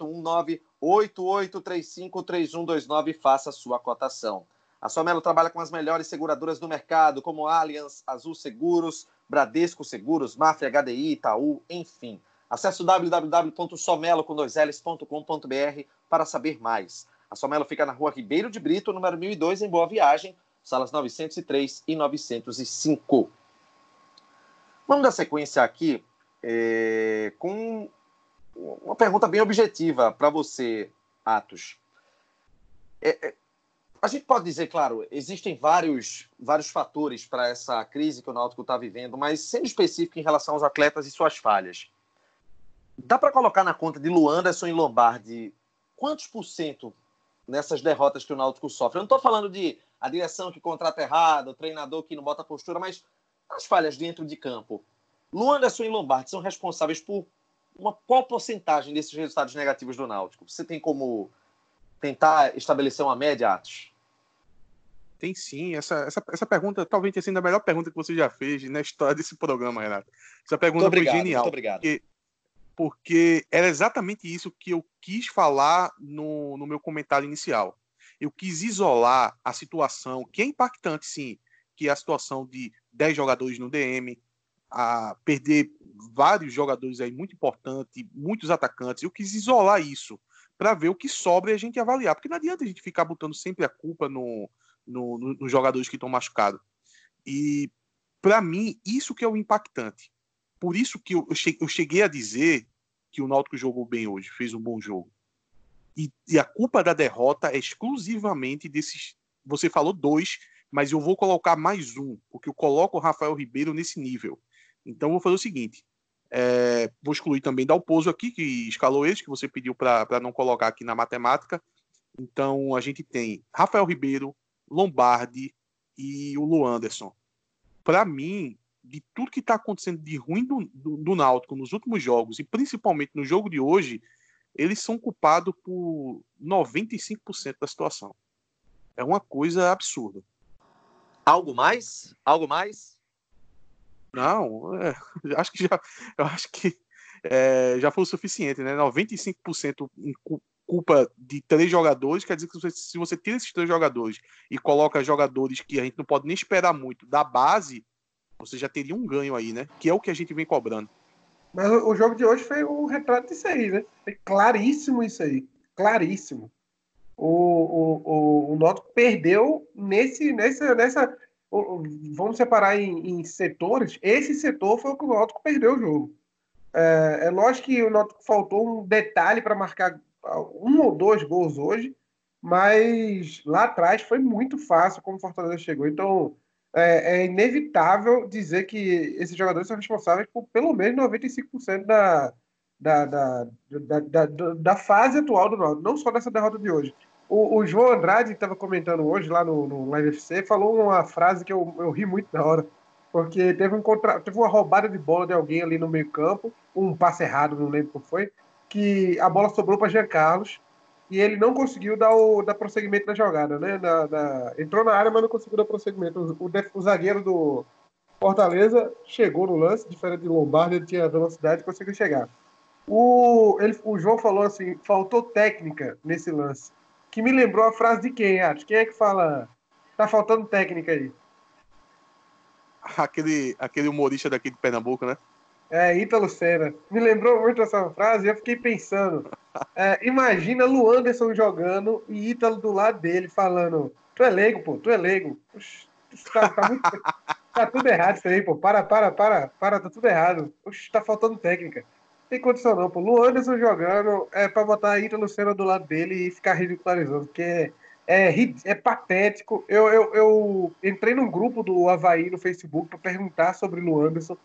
819-8835-3129 e faça sua cotação. A Somelo trabalha com as melhores seguradoras do mercado, como Allianz, Azul Seguros, Bradesco Seguros, Mafia HDI, Itaú, enfim. Acesse www.somelo.com.br para saber mais. A Somelo fica na rua Ribeiro de Brito, número 1002, em Boa Viagem, salas 903 e 905. Vamos dar sequência aqui é, com uma pergunta bem objetiva para você, Atos. É, é, a gente pode dizer, claro, existem vários, vários fatores para essa crise que o Náutico está vivendo, mas sendo específico em relação aos atletas e suas falhas. Dá para colocar na conta de Luanderson e Lombardi quantos por cento nessas derrotas que o Náutico sofre? Eu não estou falando de a direção que contrata errado, o treinador que não bota postura, mas as falhas dentro de campo. Luanderson e Lombardi são responsáveis por uma qual porcentagem desses resultados negativos do Náutico? Você tem como tentar estabelecer uma média, Atos? Tem sim. Essa, essa, essa pergunta talvez tenha sido a melhor pergunta que você já fez na história desse programa, Renato. Essa pergunta obrigado, foi genial. Muito obrigado. Porque, porque era exatamente isso que eu quis falar no, no meu comentário inicial. Eu quis isolar a situação, que é impactante, sim, que é a situação de 10 jogadores no DM, a perder vários jogadores aí muito importantes, muitos atacantes. Eu quis isolar isso para ver o que sobra e a gente avaliar, porque não adianta a gente ficar botando sempre a culpa no, no, no nos jogadores que estão machucados. E para mim isso que é o impactante. Por isso que eu, eu cheguei a dizer que o Náutico jogou bem hoje, fez um bom jogo. E, e a culpa da derrota é exclusivamente desses. Você falou dois, mas eu vou colocar mais um, porque eu coloco o Rafael Ribeiro nesse nível então vou fazer o seguinte: é, vou excluir também Dalpozo aqui, que escalou esse, que você pediu para não colocar aqui na matemática. Então a gente tem Rafael Ribeiro, Lombardi e o Lu Anderson. Para mim, de tudo que está acontecendo de ruim do, do, do Náutico nos últimos jogos, e principalmente no jogo de hoje, eles são culpados por 95% da situação. É uma coisa absurda. Algo mais? Algo mais? Não, é, acho que já, eu acho que é, já foi o suficiente, né? 95% em culpa de três jogadores, quer dizer que você, se você tira esses três jogadores e coloca jogadores que a gente não pode nem esperar muito da base, você já teria um ganho aí, né? Que é o que a gente vem cobrando. Mas o, jogo de hoje foi um retrato disso aí, né? Foi claríssimo isso aí. Claríssimo. O, o, o, o Noto perdeu nesse, nessa, nessa vamos separar em, em, setores, esse setor foi o que o Náutico perdeu o jogo. É, é lógico que o Náutico faltou um detalhe para marcar um ou dois gols hoje, mas lá atrás foi muito fácil como o Fortaleza chegou. Então é, é inevitável dizer que esses jogadores são responsáveis por pelo menos 95% da, da, da, da, da, da fase atual do Náutico, não só dessa derrota de hoje. O, o João Andrade, estava comentando hoje lá no, no Live FC, falou uma frase que eu, eu ri muito na hora. Porque teve, um contra... teve uma roubada de bola de alguém ali no meio-campo, um passe errado, não lembro qual foi, que a bola sobrou para Jean Carlos e ele não conseguiu dar, o, dar prosseguimento na jogada, né? Na, na... Entrou na área, mas não conseguiu dar prosseguimento. O, o, o zagueiro do Fortaleza chegou no lance, diferente de Lombardi, ele tinha velocidade e conseguiu chegar. O, ele, o João falou assim: faltou técnica nesse lance que me lembrou a frase de quem, Atos? Quem é que fala? Tá faltando técnica aí. Aquele, aquele humorista daqui de Pernambuco, né? É, Ítalo Senna. Me lembrou muito essa frase e eu fiquei pensando. É, imagina Lu Anderson jogando e Ítalo do lado dele falando: Tu é leigo, pô, tu é leigo. Puxa, tá, tá, muito... tá, tudo errado isso aí, pô. Para, para, para, para, tá tudo errado. Puxa, tá faltando técnica tem condição não, pô. Lu Anderson jogando é pra botar a Ítalo Senna do lado dele e ficar ridicularizando, porque é, é, é patético. Eu, eu, eu, entrei num grupo do Havaí no Facebook para perguntar sobre Lu Anderson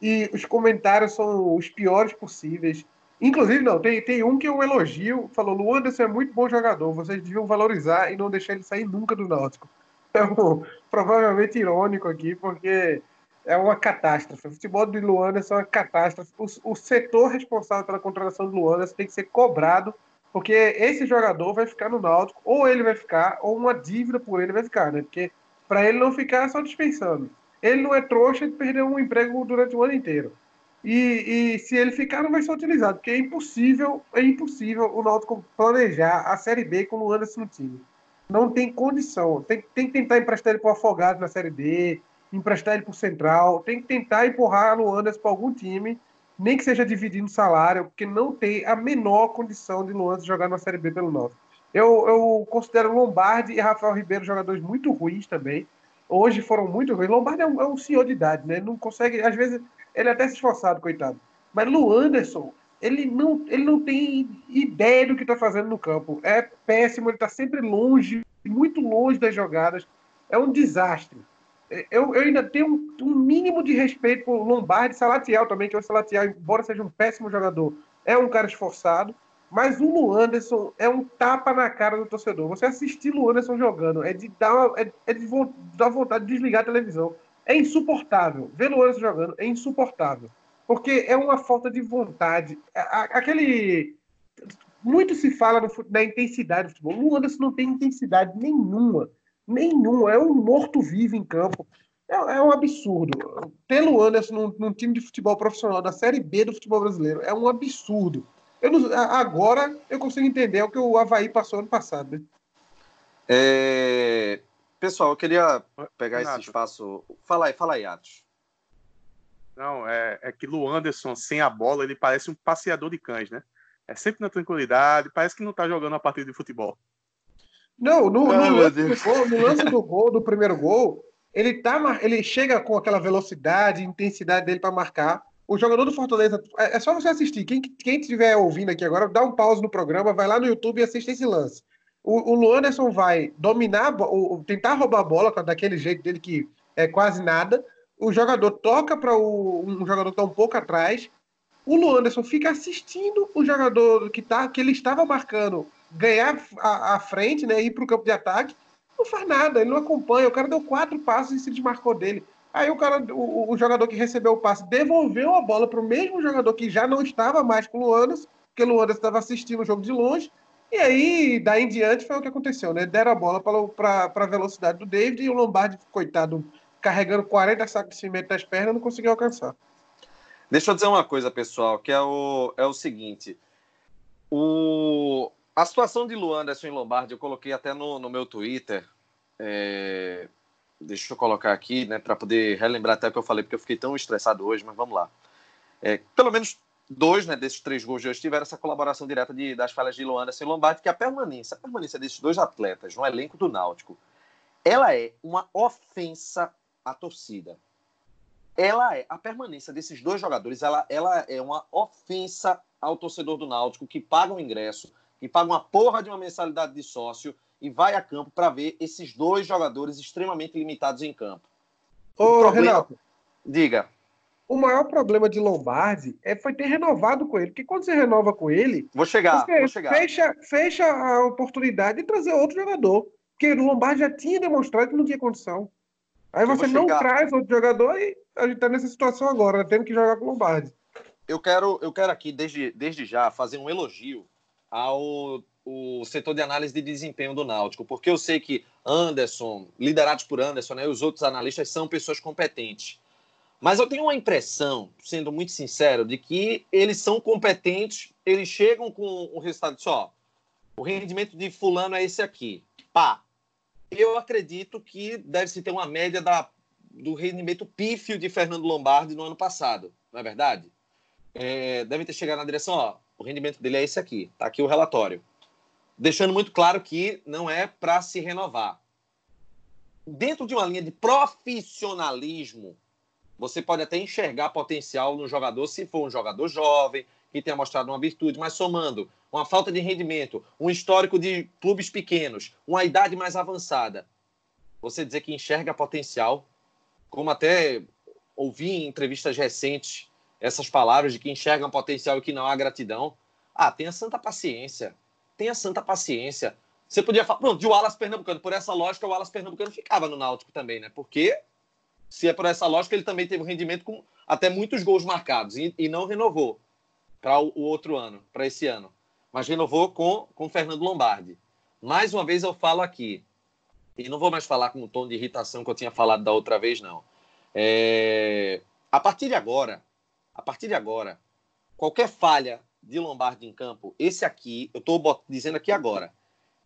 e os comentários são os piores possíveis. Inclusive, não, tem, tem um que eu elogio, falou, Lu Anderson é muito bom jogador, vocês deviam valorizar e não deixar ele sair nunca do Náutico. Um, provavelmente irônico aqui, porque é uma catástrofe. O futebol de Luanda é uma catástrofe. O, o, setor responsável pela contratação de Luanda tem que ser cobrado Porque esse jogador vai ficar no Náutico, ou ele vai ficar, ou uma dívida por ele vai ficar, né? Porque para ele não ficar só dispensando. Ele não é trouxa de perder um emprego durante o ano inteiro. E, e, se ele ficar, não vai ser utilizado, porque é impossível, é impossível o Náutico planejar a Série B com o Anderson no time. Não tem condição. Tem, tem que tentar emprestar ele para o Afogado na Série D, emprestar ele para o Central, tem que tentar empurrar o Anderson para algum time, nem que seja dividindo salário, porque não tem a menor condição de Luan jogar na Série B pelo Náutico. Eu, eu considero Lombardi e Rafael Ribeiro jogadores muito ruins também. Hoje foram muito ruins. Lombardi é um, é um senhor de idade, né? Não consegue, às vezes ele é até se esforçado, coitado. Mas Lu Anderson, ele não, ele não tem ideia do que está fazendo no campo. É péssimo, ele está sempre longe, muito longe das jogadas. É um desastre. Eu, eu ainda tenho um, um, mínimo de respeito por Lombardi Salatiel também, que o Salatiel, embora seja um péssimo jogador, é um cara esforçado. Mas o Luanderson é um tapa na cara do torcedor. Você assistir Luanderson jogando é de dar, uma, é, é de dar vontade de desligar a televisão. É insuportável. Ver o Anderson jogando é insuportável. Porque é uma falta de vontade. Aquele. Muito se fala no, na intensidade do futebol. O Anderson não tem intensidade nenhuma. Nenhuma. É um morto-vivo em campo. É, é, um absurdo. Ter o Anderson num, num, time de futebol profissional da Série B do futebol brasileiro é um absurdo. Eu não, agora eu consigo entender o que o Havaí passou ano passado. Né? É, Pessoal, eu queria pegar Renato. esse espaço. Fala aí, fala aí, Atos. Não, é, é que o Anderson, sem a bola, ele parece um passeador de cães, né? É sempre na tranquilidade, parece que não tá jogando a partida de futebol. Não, no, no, lance, do gol, no lance do gol, do primeiro gol, ele, tá, ele chega com aquela velocidade, intensidade dele para marcar. O jogador do Fortaleza, é, é só você assistir. Quem, quem estiver ouvindo aqui agora, dá um pause no programa, vai lá no YouTube e assiste esse lance. O, o Luanderson vai dominar, o, tentar roubar a bola daquele jeito dele que é quase nada. O jogador toca para um jogador que está um pouco atrás. O Luanderson fica assistindo o jogador que, tá, que ele estava marcando ganhar a, a frente, né, ir para o campo de ataque. Não faz nada, ele não acompanha. O cara deu quatro passos e se desmarcou dele. Aí o cara, o, o jogador que recebeu o passe devolveu a bola para o mesmo jogador que já não estava mais com o Luanderson, porque o Luanderson estava assistindo o jogo de longe e aí, daí em diante, foi o que aconteceu, né? Deram a bola para a velocidade do David e o Lombardi, coitado, carregando 40 sacos de cimento das pernas, não conseguiu alcançar. Deixa eu dizer uma coisa, pessoal, que é o, é o seguinte. O, a situação de Luanderson e Lombardi, eu coloquei até no, no meu Twitter. É, deixa eu colocar aqui, né, para poder relembrar até o que eu falei, porque eu fiquei tão estressado hoje, mas vamos lá. É, pelo menos dois né, desses três gols de hoje tiveram essa colaboração direta de, das falhas de Luanda e Lombardi, que a permanência, a permanência desses dois atletas no elenco do Náutico, ela é uma ofensa à torcida. Ela é a permanência desses dois jogadores, ela, ela é uma ofensa ao torcedor do Náutico que paga um ingresso, que paga uma porra de uma mensalidade de sócio e vai a campo para ver esses dois jogadores extremamente limitados em campo. Ô, problema... Renato. Diga o maior problema de Lombardi é, foi ter renovado com ele. Porque quando você renova com ele. Vou chegar, vou chegar. Fecha, fecha a oportunidade de trazer outro jogador. Porque o Lombardi já tinha demonstrado que não tinha condição. Aí você não traz outro jogador e a gente está nessa situação agora, né? tendo que jogar com o Lombardi. Eu quero, eu quero aqui, desde, desde já, fazer um elogio ao o setor de análise de desempenho do Náutico, porque eu sei que Anderson, liderados por Anderson, né, os outros analistas são pessoas competentes. Mas eu tenho uma impressão, sendo muito sincero, de que eles são competentes, eles chegam com o resultado só. O rendimento de fulano é esse aqui. Pá. Eu acredito que deve-se ter uma média da, do rendimento pífio de Fernando Lombardi no ano passado, não é verdade? É, devem ter chegado na direção, ó, o rendimento dele é esse aqui, tá aqui o relatório. Deixando muito claro que não é para se renovar. Dentro de uma linha de profissionalismo, você pode até enxergar potencial no jogador se for um jogador jovem, que tenha mostrado uma virtude, mas somando uma falta de rendimento, um histórico de clubes pequenos, uma idade mais avançada, você dizer que enxerga potencial, como até ouvi em entrevistas recentes essas palavras de que enxergam potencial e que não há gratidão. Ah, tenha santa paciência. Tenha santa paciência. Você podia falar, pronto, de Wallace Pernambucano. Por essa lógica, o Wallace Pernambucano ficava no Náutico também, né? Porque se é por essa lógica, ele também teve um rendimento com até muitos gols marcados e, e não renovou para o, o, outro ano, para esse ano. mas renovou com com Fernando Lombardi. Mais uma vez eu falo aqui, e não vou mais falar com o tom de irritação que eu tinha falado da outra vez, não. É... A partir de agora, a partir de agora, qualquer falha de Lombardi em campo, esse aqui, eu estou dizendo aqui agora,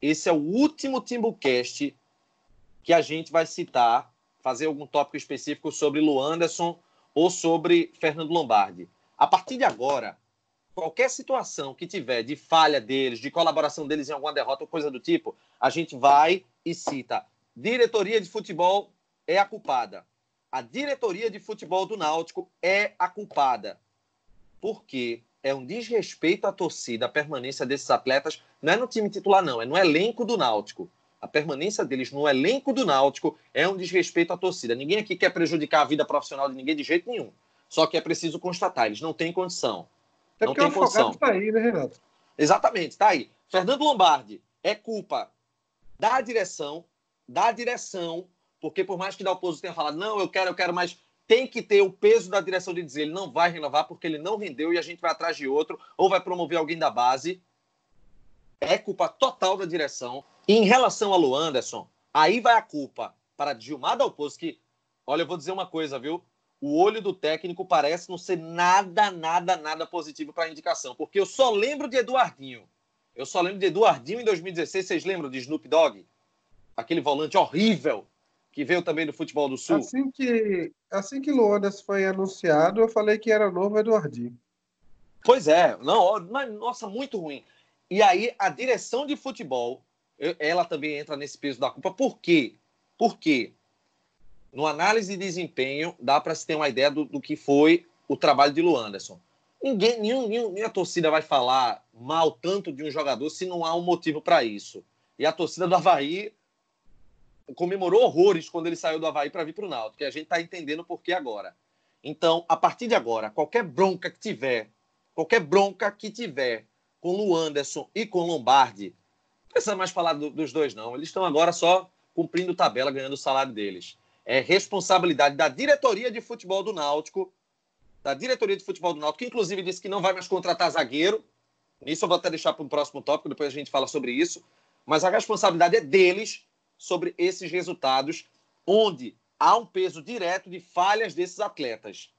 esse é o último Timbucast que a gente vai citar, fazer algum tópico específico sobre Luanderson ou sobre Fernando Lombardi. A partir de agora, qualquer situação que tiver de falha deles, de colaboração deles em alguma derrota ou coisa do tipo, a gente vai e cita. Diretoria de futebol é a culpada. A diretoria de futebol do Náutico é a culpada. Por quê? é um desrespeito à torcida, a permanência desses atletas, não é no time titular, não, é no elenco do Náutico. A permanência deles no elenco do Náutico é um desrespeito à torcida. Ninguém aqui quer prejudicar a vida profissional de ninguém de jeito nenhum. Só que é preciso constatar, eles não têm condição. É não tem condição. Está aí, né, Renato? Exatamente, está aí. Fernando Lombardi é culpa da direção, da direção, porque por mais que da oposição tenha falado, não, eu quero, eu quero mais tem que ter o peso da direção de dizer ele não vai renovar porque ele não rendeu e a gente vai atrás de outro ou vai promover alguém da base. É culpa total da direção. E em relação a Lu Anderson, aí vai a culpa para Gilmar Dalpozo, que, olha, eu vou dizer uma coisa, viu? O olho do técnico parece não ser nada, nada, nada positivo para a indicação, porque eu só lembro de Eduardinho. Eu só lembro de Eduardinho em 2016. Vocês lembram de Snoop Dogg? Aquele volante horrível que veio também do futebol do Sul. Assim que, assim que Luandas foi anunciado, eu falei que era novo Eduardinho. Pois é, não, mas, nossa, muito ruim. E aí a direção de futebol, ela também entra nesse peso da culpa. Por quê? Porque no análise de desempenho dá para se ter uma ideia do, do, que foi o trabalho de Luanderson. Ninguém, nenhum, nenhum, nenhuma torcida vai falar mal tanto de um jogador se não há um motivo para isso. E a torcida do Havaí comemorou horrores quando ele saiu do Havaí para vir para o Náutico, que a gente está entendendo por que agora. Então, a partir de agora, qualquer bronca que tiver, qualquer bronca que tiver com o Anderson e com o Lombardi, não precisa mais falar do, dos dois, não. Eles estão agora só cumprindo tabela, ganhando o salário deles. É responsabilidade da diretoria de futebol do Náutico, da diretoria de futebol do Náutico, que inclusive disse que não vai mais contratar zagueiro. Isso eu vou até deixar para o próximo tópico, depois a gente fala sobre isso. Mas a responsabilidade é deles sobre esses resultados, onde há um peso direto de falhas desses atletas.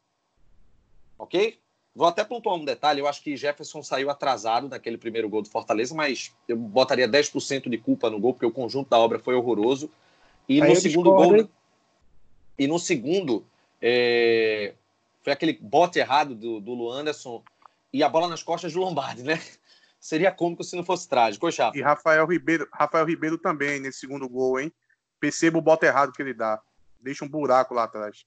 Ok? Vou até pontuar um detalhe. Eu acho que Jefferson saiu atrasado naquele primeiro gol do Fortaleza, mas eu botaria 10% de culpa no gol, porque o conjunto da obra foi horroroso. E Aí no segundo discordo, gol. E no segundo, é... foi aquele bote errado do, do Luanderson e a bola nas costas do Lombardi, né? Seria cômico se não fosse trágico, Chapa. E Rafael Ribeiro, Rafael Ribeiro também, nesse segundo gol, hein? Perceba o bote errado que ele dá. Deixa um buraco lá atrás.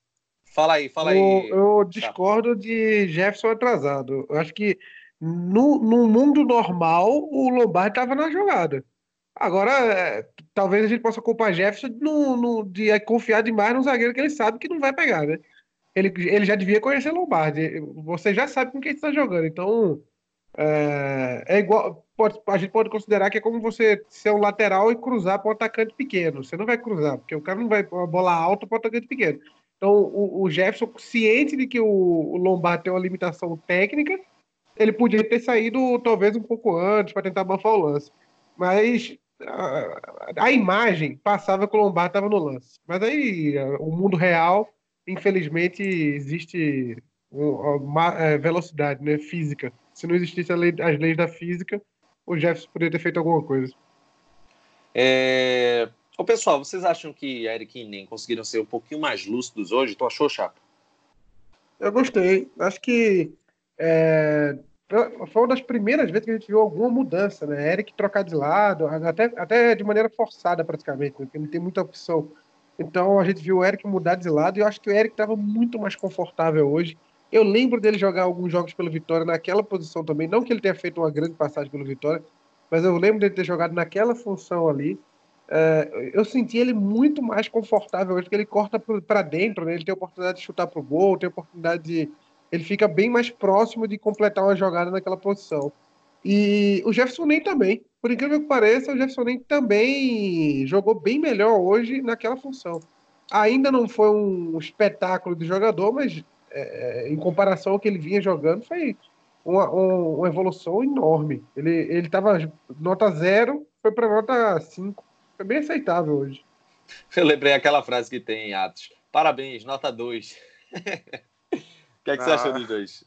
Fala aí, fala aí. Eu, eu discordo de Jefferson atrasado. Eu acho que no, no mundo normal o Lombardi estava na jogada. Agora, é, talvez a gente possa culpar Jefferson no, no, de confiar demais no zagueiro que ele sabe que não vai pegar, né? Ele, ele já devia conhecer Lombardi. Você já sabe com quem está jogando. Então, é, é igual. Pode, a gente pode considerar que é como você ser um lateral e cruzar para um atacante pequeno. Você não vai cruzar, porque o cara não vai bola alta para um atacante pequeno. Então, o, o Jefferson, ciente de que o, o tem uma limitação técnica, ele podia ter saído talvez um pouco antes para tentar abafar o lance. Mas a, a imagem passava que o Lombardi estava no lance. Mas aí, o mundo real, infelizmente, existe velocidade né, física se não existisse lei, as leis da física, o Jefferson poderia ter feito alguma coisa. É... Ô, pessoal, vocês acham que Eric e Nem conseguiram ser um pouquinho mais lúcidos hoje? Tu achou, Chapa? Eu gostei. Acho que é... foi uma das primeiras vezes que a gente viu alguma mudança, né? Eric trocar de lado, até, até de maneira forçada praticamente, porque não tem muita opção. Então a gente viu o Eric mudar de lado e eu acho que o Eric estava muito mais confortável hoje. Eu lembro dele jogar alguns jogos pelo Vitória naquela posição também. Não que ele tenha feito uma grande passagem pelo Vitória, mas eu lembro dele ter jogado naquela função ali. É, eu senti ele muito mais confortável hoje, porque ele corta para dentro, né? ele tem oportunidade de chutar para o gol, tem oportunidade de. Ele fica bem mais próximo de completar uma jogada naquela posição. E o Jefferson nem também. Por incrível que pareça, o Jefferson nem também jogou bem melhor hoje naquela função. Ainda não foi um espetáculo de jogador, mas é, em comparação ao que ele vinha jogando, foi, uma, uma evolução enorme. Ele ele estava nota zero, foi para nota 5. Foi bem aceitável hoje. Eu lembrei aquela frase que tem em Atos. Parabéns, nota 2. o que é que ah, você achou dos dois?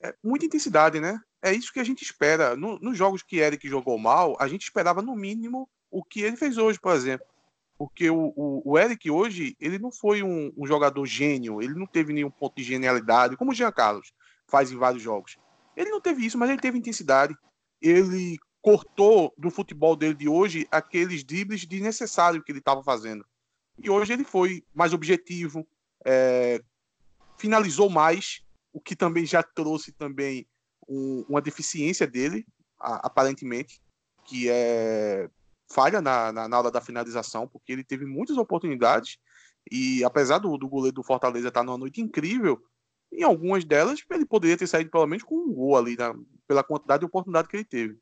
É muita intensidade, né? É isso que a gente espera. No, nos jogos que Eric jogou mal, a gente esperava no mínimo o que ele fez hoje, por exemplo. Porque o, o, o Eric hoje, ele não foi um, um, jogador gênio, ele não teve nenhum ponto de genialidade, como o Jean Carlos faz em vários jogos. Ele não teve isso, mas ele teve intensidade. Ele cortou do futebol dele de hoje aqueles dribles desnecessários que ele estava fazendo. E hoje ele foi mais objetivo, é, finalizou mais, o que também já trouxe também um, uma deficiência dele, aparentemente, que é falha na, na, na, hora da finalização, porque ele teve muitas oportunidades e apesar do, do goleiro do Fortaleza estar numa noite incrível, em algumas delas ele poderia ter saído pelo menos com um gol ali, na, pela quantidade de oportunidade que ele teve.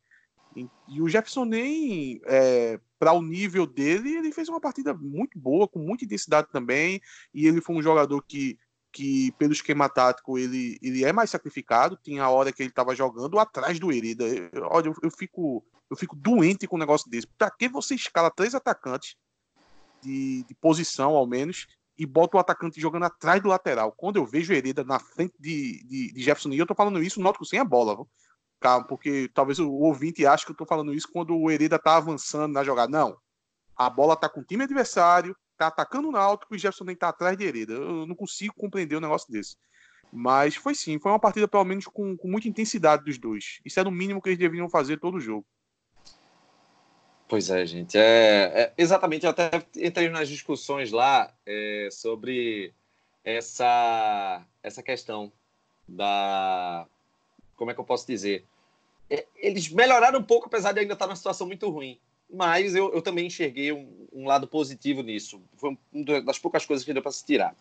E, e o Jefferson nem, é, para o nível dele, ele fez uma partida muito boa, com muita intensidade também, e ele foi um jogador que que pelo esquema tático ele, ele é mais sacrificado. Tinha a hora que ele estava jogando atrás do Hereda. Olha, eu, eu, fico eu fico doente com um negócio desse. Para que você escala três atacantes de, de, posição, ao menos, e bota o atacante jogando atrás do lateral? Quando eu vejo Hereda na frente de, de, de Jefferson, e eu tô falando isso, noto sem a bola, viu? Calma, porque talvez o ouvinte ache que eu tô falando isso quando o Hereda tá avançando na jogada. Não. A bola tá com o time adversário, tá atacando o Náutico e o Jefferson nem tá atrás de Hereda. Eu não consigo compreender um negócio desse. Mas foi sim, foi uma partida pelo menos com, com muita intensidade dos dois. Isso era o mínimo que eles deveriam fazer todo o jogo. Pois é, gente. É, é, exatamente, eu até entrei nas discussões lá é, sobre essa, essa questão da. Como é que eu posso dizer? É, eles melhoraram um pouco, apesar de ainda estar numa situação muito ruim mas eu, eu também enxerguei um, um, lado positivo nisso. Foi uma das poucas coisas que deu para se tirar.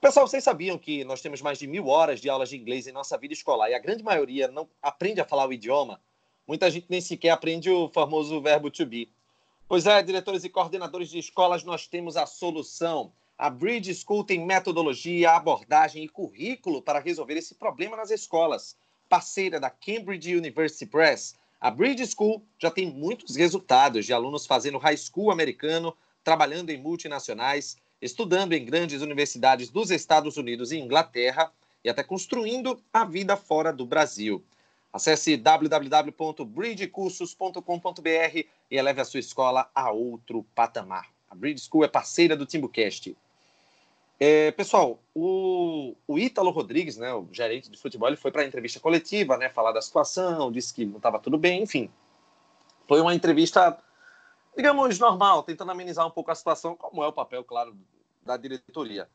Pessoal, vocês sabiam que nós temos mais de mil horas de aulas de inglês em nossa vida escolar e a grande maioria não aprende a falar o idioma? Muita gente nem sequer aprende o famoso verbo to be. Pois é, diretores e coordenadores de escolas, nós temos a solução. A Bridge School tem metodologia, abordagem e currículo para resolver esse problema nas escolas. Parceira da Cambridge University Press a Bridge School já tem muitos resultados de alunos fazendo high school americano, trabalhando em multinacionais, estudando em grandes universidades dos Estados Unidos e Inglaterra e até construindo a vida fora do Brasil. Acesse www.bridgecursos.com.br e eleve a sua escola a outro patamar. A Bridge School é parceira do TimbuCast. É, pessoal, o, o Ítalo Rodrigues, né, o gerente de futebol, ele foi para a entrevista coletiva, né, falar da situação, disse que não estava tudo bem, enfim. Foi uma entrevista, digamos, normal, tentando amenizar um pouco a situação, como é o papel, claro, da diretoria.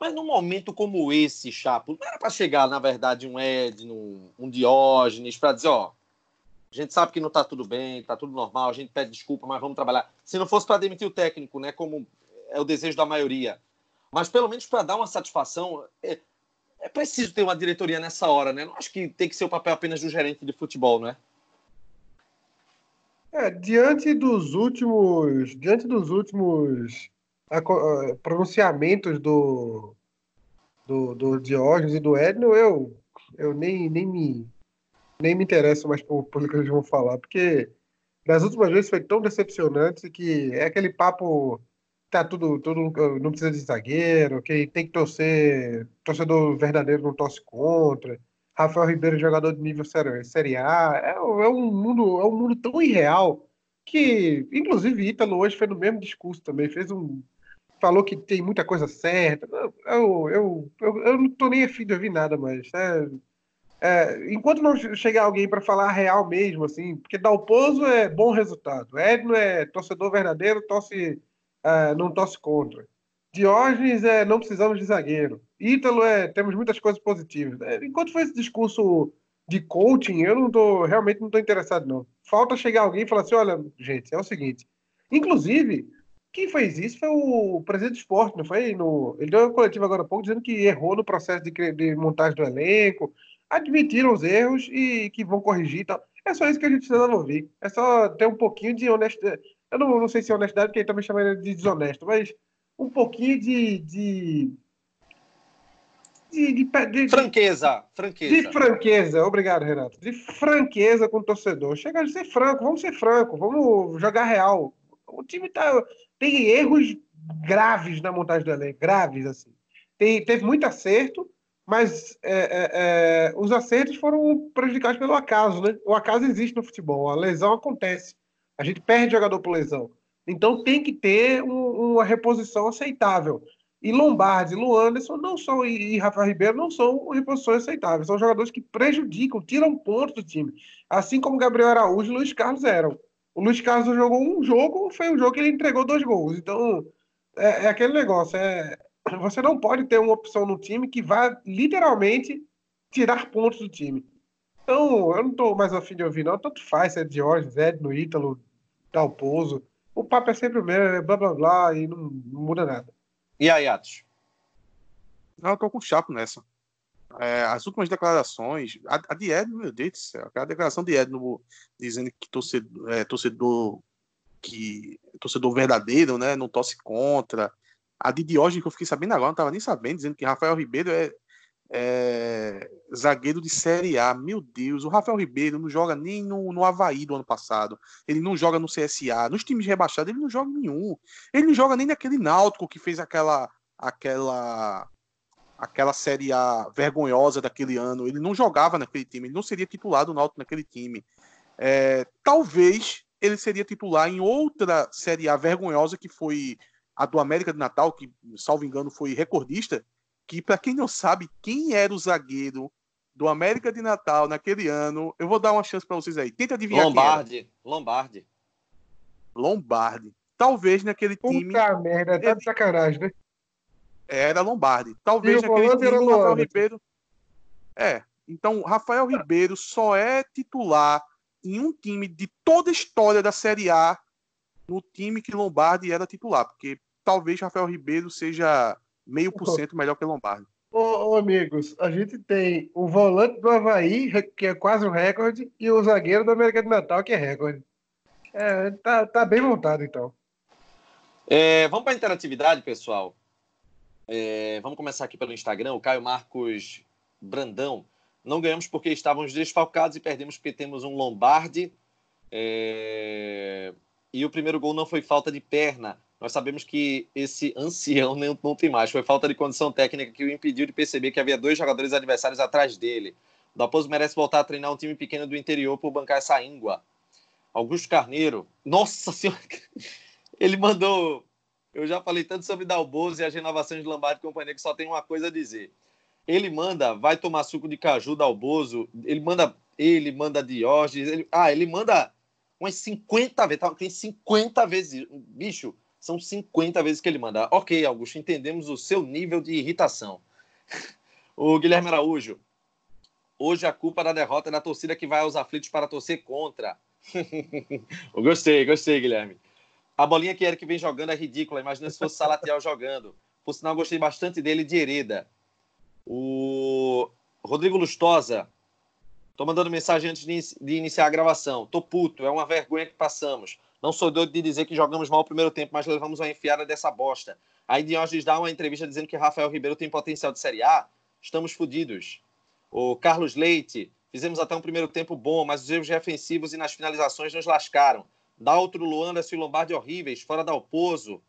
Mas num momento como esse, Chapo, não era para chegar, na verdade, um Edno, um Diógenes, para dizer, ó, a gente sabe que não está tudo bem, está tudo normal, a gente pede desculpa, mas vamos trabalhar. Se não fosse para demitir o técnico, né, como é o desejo da maioria, mas pelo menos para dar uma satisfação, é, é, preciso ter uma diretoria nessa hora, né? Não acho que tem que ser o papel apenas do gerente de futebol, não é? É, diante dos últimos, diante dos últimos pronunciamentos do, do, do Diógenes e do Edno, eu, eu nem, nem, me, nem me interesso mais por, por que eles vão falar, porque das últimas vezes foi tão decepcionante que é aquele papo tá tudo, tudo não precisa de zagueiro, que tem que torcer, torcedor verdadeiro não torce contra. Rafael Ribeiro, jogador de nível série, série A, é, é, um mundo, é um mundo tão irreal que, inclusive, Ítalo hoje fez o mesmo discurso também, fez um falou que tem muita coisa certa. Eu, eu, eu, eu não tô nem afim de ouvir nada mais. É, é, enquanto não chegar alguém para falar real mesmo, assim, porque Dalpozo é bom resultado, Edno é torcedor verdadeiro, torce é, não torce contra. Diógenes é não precisamos de zagueiro. Ítalo é temos muitas coisas positivas. É, enquanto foi esse discurso de coaching, eu não tô realmente não estou interessado não. Falta chegar alguém e falar assim, olha, gente, é o seguinte. Inclusive, quem fez isso foi o presidente do esporte, não foi? No, ele deu uma coletiva agora há pouco dizendo que errou no processo de, de montagem do elenco, admitiram os erros e que vão corrigir e tal. É só isso que a gente precisa ouvir. É só ter um pouquinho de honestidade eu não, não sei se é honestidade, porque ele também chama de desonesto, mas um pouquinho de, de, de, de, de, franqueza, franqueza. De franqueza, obrigado, Renato. De franqueza com o torcedor. Chega de ser franco, vamos ser franco, vamos jogar real. O time tá, tem erros graves na montagem do elenco, graves, assim. Tem, teve muito acerto, mas é, é, é, os acertos foram prejudicados pelo acaso, né? O acaso existe no futebol, a lesão acontece. A gente perde jogador por lesão. Então tem que ter um, uma reposição aceitável. E Lombardi, Luanderson não são, e Rafael Ribeiro não são reposições aceitáveis. São jogadores que prejudicam, tiram pontos do time. Assim como Gabriel Araújo e Luiz Carlos eram. O Luiz Carlos jogou um jogo, foi um jogo que ele entregou dois gols. Então, é, é aquele negócio. É, você não pode ter uma opção no time que vá literalmente tirar pontos do time. Então, eu não estou mais afim de ouvir, não. Tanto faz se é Diógenes, Edno, Ítalo, Dalpozo. O papo é sempre o mesmo, é blá blá blá, e não, não muda nada. E aí, Atos? Não, eu tô com chapo nessa. É, as últimas declarações, a, a de Edno, meu Deus do céu, aquela declaração de Edno dizendo que torcedor, é, torcedor que torcedor verdadeiro, né, não torce contra. A de Diógenes, que eu fiquei sabendo agora, não estava nem sabendo, dizendo que Rafael Ribeiro é, é, zagueiro de Série A. Meu Deus, o Rafael Ribeiro não joga nem no, no Havaí do ano passado. Ele não joga no CSA. Nos times rebaixados, ele não joga nenhum. Ele não joga nem naquele Náutico que fez aquela aquela aquela Série A vergonhosa daquele ano. Ele não jogava naquele time. Ele não seria titular do Náutico naquele time. É, talvez ele seria titular em outra Série A vergonhosa que foi a do América de Natal, que, salvo engano, foi recordista que para quem não sabe quem era o zagueiro do América de Natal naquele ano, eu vou dar uma chance para vocês aí. Tenta adivinhar Lombardi, Lombardi. Lombardi. Talvez naquele Puta time. Puta merda, tá de sacanagem, né? Era Lombardi. Talvez e naquele time o Rafael Ribeiro. É. Então, Rafael Ribeiro só é titular em um time de toda a história da Série A no time que Lombardi era titular, porque talvez Rafael Ribeiro seja meio por cento melhor que o Lombardi. Ô, ô, amigos, a gente tem o volante do Havaí, que é quase um recorde, e o zagueiro do América do Natal, que é recorde. É, tá, tá bem montado, então. É, vamos para a interatividade, pessoal. É, vamos começar aqui pelo Instagram. O Caio Marcos Brandão. Não ganhamos porque estávamos desfalcados e perdemos porque temos um Lombardi. É... E o primeiro gol não foi falta de perna, nós sabemos que esse ancião não, não tem mais. Foi falta de condição técnica que o impediu de perceber que havia dois jogadores adversários atrás dele. O Dalpozo merece voltar a treinar um time pequeno do interior por bancar essa íngua. Augusto Carneiro, nossa senhora, ele mandou. Eu já falei tanto sobre Dalbozo e as renovações de Lombardi e companhia que só tem uma coisa a dizer. Ele manda, vai tomar suco de caju Dalbozo, ele manda, ele manda Diógenes, ele, ah, ele manda umas 50 vezes, tá, tem 50 vezes, bicho, são 50 vezes que ele manda. Ok, Augusto, entendemos o seu nível de irritação. o Guilherme Araújo. Hoje a culpa da derrota é da torcida que vai aos aflitos para torcer contra. gostei, gostei, Guilherme. A bolinha que Eric vem jogando é ridícula. Imagina se fosse Salatiel jogando. Por sinal, gostei bastante dele de Hereda. O Rodrigo Lustosa. Tô mandando mensagem antes de, iniciar a gravação. Tô puto, é uma vergonha que passamos. Não sou doido de dizer que jogamos mal o primeiro tempo, mas levamos uma enfiada dessa bosta. Aí Diógenes dá uma entrevista dizendo que Rafael Ribeiro tem potencial de Série A. Estamos fodidos. O Carlos Leite, fizemos até um primeiro tempo bom, mas os erros defensivos e nas finalizações nos lascaram. Dá outro Luanda e Lombardi horríveis, fora da Alpozo.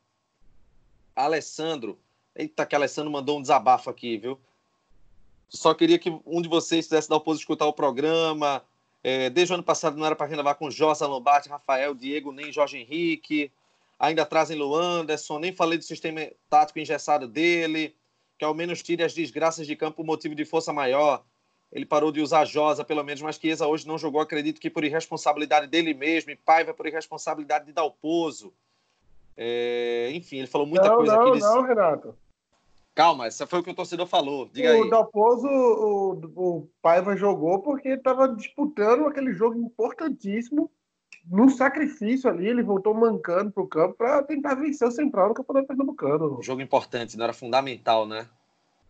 Alessandro. Eita, que Alessandro mandou um desabafo aqui, viu? Só queria que um de vocês fizesse da Alpozo escutar o programa, é, desde o ano passado não era para renovar com Josa Lombardi, Rafael, Diego, nem Jorge Henrique. Ainda trazem Luanderson, nem falei do sistema tático engessado dele, que ao menos tire as desgraças de campo por motivo de força maior. Ele parou de usar Josa, pelo menos, mas Chiesa hoje não jogou, acredito que por irresponsabilidade dele mesmo, e Paiva por irresponsabilidade de Dalpozo. É, enfim, ele falou muita não, coisa não, aqui. Não, não, Renato. Calma, essa foi o que o torcedor falou. Diga o aí. Dalpozo, o, o Paiva jogou porque estava disputando aquele jogo importantíssimo no sacrifício ali. Ele voltou mancando para o campo para tentar vencer o Central no Campeonato Pernambucano. Jogo importante, não era fundamental, né?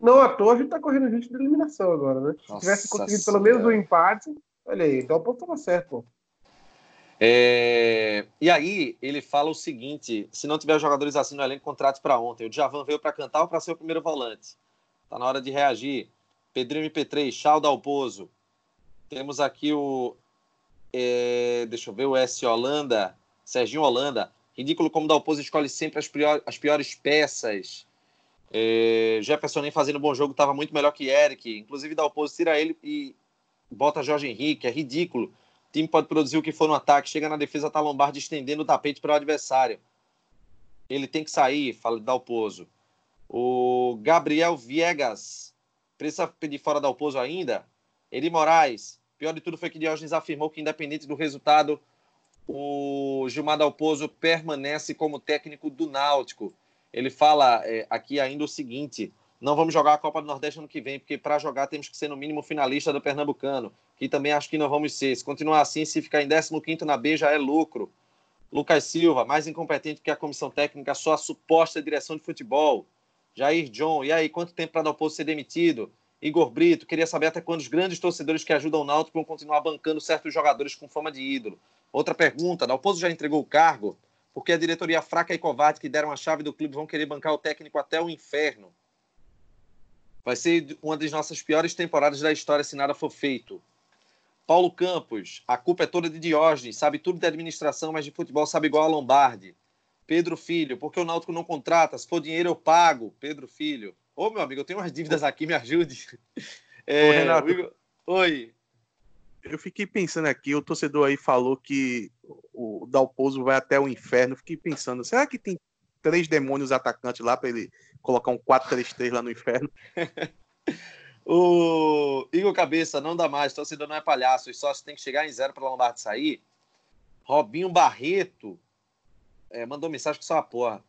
Não, à toa a gente está correndo risco de eliminação agora, né? Se tivesse conseguido pelo menos um empate, olha aí, o Dalpozo estava certo, pô. É... E aí ele fala o seguinte: se não tiver jogadores assim no elenco, contratos para ontem. O Djavan veio para cantar ou para ser o primeiro volante? Tá na hora de reagir. Pedrinho MP3, Chau Dalpozo. Temos aqui o. É, deixa eu ver, o S. Holanda. Serginho Holanda. Ridículo como Dalpozo escolhe sempre as, pior, as piores peças. É, Jefferson nem fazendo bom jogo estava muito melhor que Eric. Inclusive, Dalpozo tira ele e bota Jorge Henrique. É ridículo. Time pode produzir o que for no ataque. Chega na defesa, tá Lombardi estendendo o tapete para o adversário. Ele tem que sair, fala Dalpozo. O Gabriel Viegas. Precisa pedir fora Dalpozo ainda? Eli Moraes. Pior de tudo foi que Diógenes afirmou que, independente do resultado, o Gilmar Dalpozo permanece como técnico do Náutico. Ele fala é, aqui ainda o seguinte: não vamos jogar a Copa do Nordeste ano que vem, porque para jogar temos que ser no mínimo finalista do Pernambucano, que também acho que não vamos ser. Se continuar assim, se ficar em 15 na B já é lucro. Lucas Silva, mais incompetente que a comissão técnica, só a suposta direção de futebol. Jair John, e aí, quanto tempo para Dalpozo ser demitido? Igor Brito, queria saber até quando os grandes torcedores que ajudam o Náutico vão continuar bancando certos jogadores com fama de ídolo. Outra pergunta, Dalpozo já entregou o cargo? Porque a diretoria fraca e covarde que deram a chave do clube vão querer bancar o técnico até o inferno. Vai ser uma das nossas piores temporadas da história se nada for feito. Paulo Campos, a culpa é toda de Diógenes, sabe tudo de administração, mas de futebol sabe igual a Lombardi. Pedro Filho, porque o Náutico não contrata? Se for dinheiro, eu pago. Pedro Filho. Ô, meu amigo, eu tenho umas dívidas aqui, me ajude. É, Ô, Renato. Oi. Eu fiquei pensando aqui, o torcedor aí falou que o Dalpozo vai até o inferno. Fiquei pensando, será que tem três demônios atacantes lá para ele colocar um 4-3-3 lá no inferno? o Igor Cabeça, não dá mais, torcedor não é palhaço, os sócios têm que chegar em zero para Lombardi sair. Robinho Barreto é, mandou mensagem que só uma porra.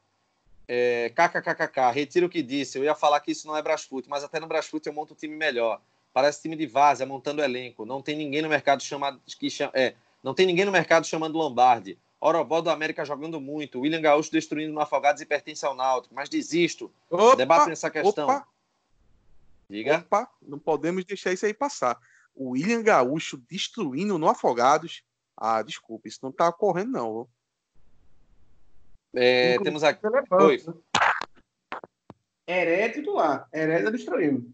É, KKKKK, retiro o que disse. Eu ia falar que isso não é Brasfoot, mas até no Brasfoot eu monto um time melhor. Parece time de várzea, montando elenco. Não tem ninguém no mercado chamado. Que chama, é, não tem ninguém no mercado chamando Lombardi. Orobó do América jogando muito. William Gaúcho destruindo no Afogados e pertence ao Náutico. Mas desisto. Opa, Debate nessa questão. Opa, Diga. Opa, não podemos deixar isso aí passar. O William Gaúcho destruindo no Afogados. Ah, desculpa, isso não tá ocorrendo, não. É, temos aqui. Oi. Heré é titular. Heré destruindo.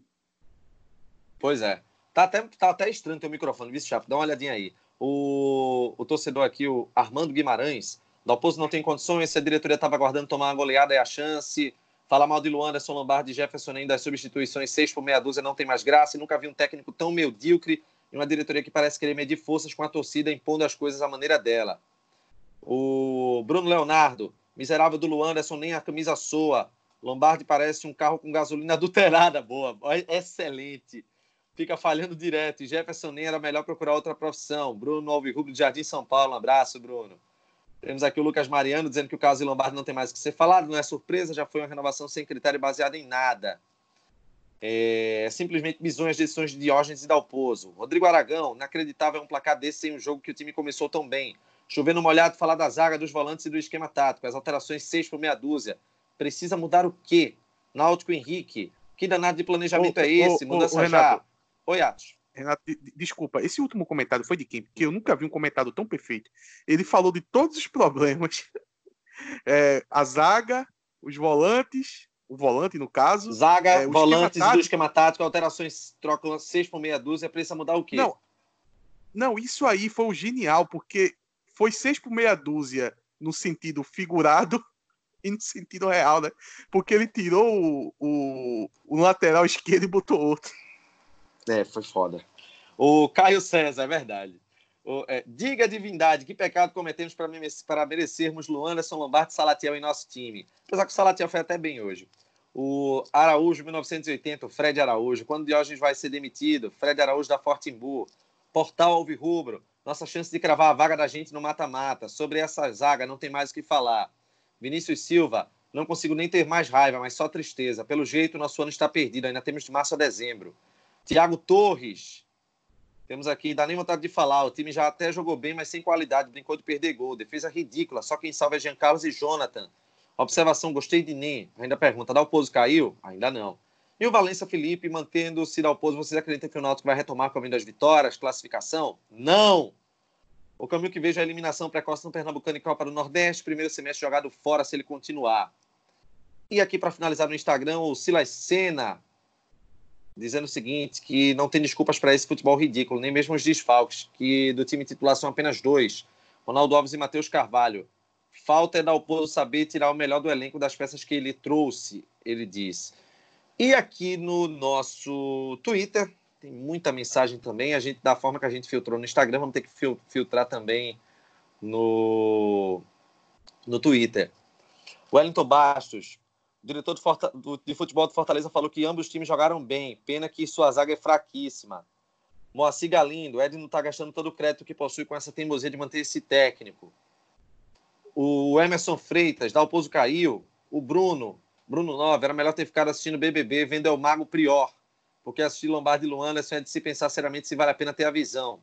Pois é. Tá até, tá até estranho teu microfone, viu, Chapo? Dá uma olhadinha aí. O, o torcedor aqui, o Armando Guimarães, da Oposto não tem condições, se a diretoria estava aguardando tomar uma goleada, é a chance. Fala mal de Luan, Anderson Lombardi e Jefferson ainda das substituições, seis por meia dúzia, não tem mais graça. E nunca vi um técnico tão medíocre e uma diretoria que parece querer medir forças com a torcida, impondo as coisas à maneira dela. O Bruno Leonardo, Miserável do Luanderson, nem a camisa soa. Lombardi parece um carro com gasolina adulterada. Boa, excelente. Fica falhando direto. E Jefferson nem era melhor procurar outra profissão. Bruno Alvirrubro de Jardim São Paulo. Um abraço, Bruno. Temos aqui o Lucas Mariano dizendo que o caso de Lombardi não tem mais o que ser falado. Não é surpresa, já foi uma renovação sem critério baseado em nada. É simplesmente bizonhas decisões de Diógenes e Dalpozo. Rodrigo Aragão, inacreditável um placar desse sem um jogo que o time começou tão bem. Chovendo molhado, falar da zaga, dos volantes e do esquema tático. As alterações 6 por meia dúzia. Precisa mudar o quê? Náutico Henrique. Que danado de planejamento ô, é esse? Ô, Mudança ô, já. Oi, Atos. Renato, desculpa, esse último comentário foi de quem? Porque eu nunca vi um comentário tão perfeito. Ele falou de todos os problemas. É, a zaga, os volantes, o volante no caso. Zaga, é, volantes do esquema tático, alterações, trocam seis por meia dúzia, precisa mudar o quê? Não, não, isso aí foi o genial, porque foi seis por meia dúzia no sentido figurado e no sentido real, né? Porque ele tirou o, o, o lateral esquerdo e botou outro. É, foi foda. O Caio César, é verdade. O, é, diga divindade, que pecado cometemos para, para merecermos Luanderson, Lombardi e Salatiel em nosso time. Apesar que o Salatiel foi até bem hoje. O Araújo, 1980, o Fred Araújo. Quando Diógenes vai ser demitido? Fred Araújo da Fortimbu. Portal Alvirrubro nossa chance de cravar a vaga da gente no mata-mata. Sobre essa zaga, não tem mais o que falar. Vinícius Silva, não consigo nem ter mais raiva, mas só tristeza. Pelo jeito, nosso ano está perdido. Ainda temos de março a dezembro. Tiago Torres. Temos aqui, dá nem vontade de falar. O time já até jogou bem, mas sem qualidade. Brincou de perder gol. Defesa ridícula. Só quem salva é Jean Carlos e Jonathan. Observação, gostei de Nem. Ainda pergunta, dá o pouso caiu? Ainda não. E o Valência Felipe, mantendo-se pouso, vocês acreditam que o Náutico vai retomar o caminho das vitórias, classificação? Não! O caminho que vejo é a eliminação precoce no Pernambucano e Copa do Nordeste, primeiro semestre jogado fora se ele continuar. E aqui para finalizar no Instagram, o Silas Sena. Dizendo o seguinte, que não tem desculpas para esse futebol ridículo, nem mesmo os desfalques, que do time titular são apenas dois, Ronaldo Alves e Matheus Carvalho. Falta é ao Pozo saber tirar o melhor do elenco das peças que ele trouxe, ele diz. E aqui no nosso Twitter, tem muita mensagem também, a gente da forma que a gente filtrou no Instagram, vamos ter que filtrar também no, no Twitter. Wellington Bastos, o diretor de futebol do Fortaleza falou que ambos os times jogaram bem, pena que sua zaga é fraquíssima. Moacir Galindo, Ed não está gastando todo o crédito que possui com essa teimosia de manter esse técnico. O Emerson Freitas, Dalpozo caiu. O Bruno, Bruno Nova, era melhor ter ficado assistindo BBB vendo El Mago Prior, porque assistir Lombardi e Luana é de se pensar seriamente se vale a pena ter a visão.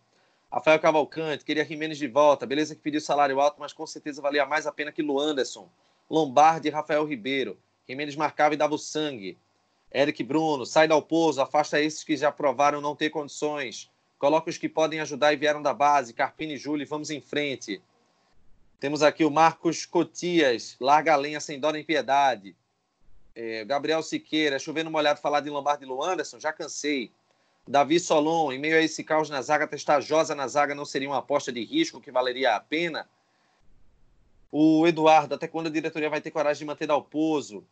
Rafael Cavalcante, queria Jimenez de volta, beleza que pediu salário alto, mas com certeza valia mais a pena que Luanderson. Lombardi e Rafael Ribeiro. Jimenez marcava e dava o sangue. Eric Bruno, sai da pouso, afasta esses que já provaram não ter condições. Coloca os que podem ajudar e vieram da base. Carpini e Júlio, vamos em frente. Temos aqui o Marcos Cotias, larga a lenha sem dó nem piedade. É, Gabriel Siqueira, chovendo molhado falar de Lombardi e Luanderson, já cansei. Davi Solon, em meio a esse caos na zaga, testar Josa na zaga não seria uma aposta de risco que valeria a pena? O Eduardo, até quando a diretoria vai ter coragem de manter Dalpozo?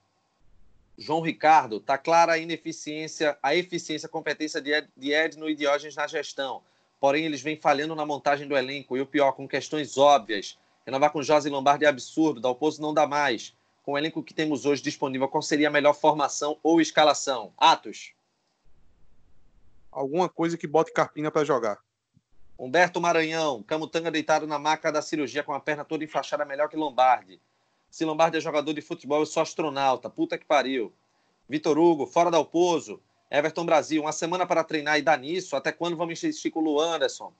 João Ricardo, tá clara a ineficiência, a eficiência, a competência de, Ed, de Edno e Diógenes na gestão. Porém, eles vêm falhando na montagem do elenco e o pior, com questões óbvias. Renovar com José Lombardi é absurdo, Dalpozo não dá mais. Com o elenco que temos hoje disponível, qual seria a melhor formação ou escalação? Atos. Alguma coisa que bote Carpina para jogar. Humberto Maranhão, Camutanga deitado na maca da cirurgia com a perna toda enfaixada melhor que Lombardi. Se Lombardi é jogador de futebol, eu sou astronauta. Puta que pariu. Vitor Hugo, fora da Alpozo. Everton Brasil, uma semana para treinar e dar nisso. Até quando vamos insistir com o Anderson?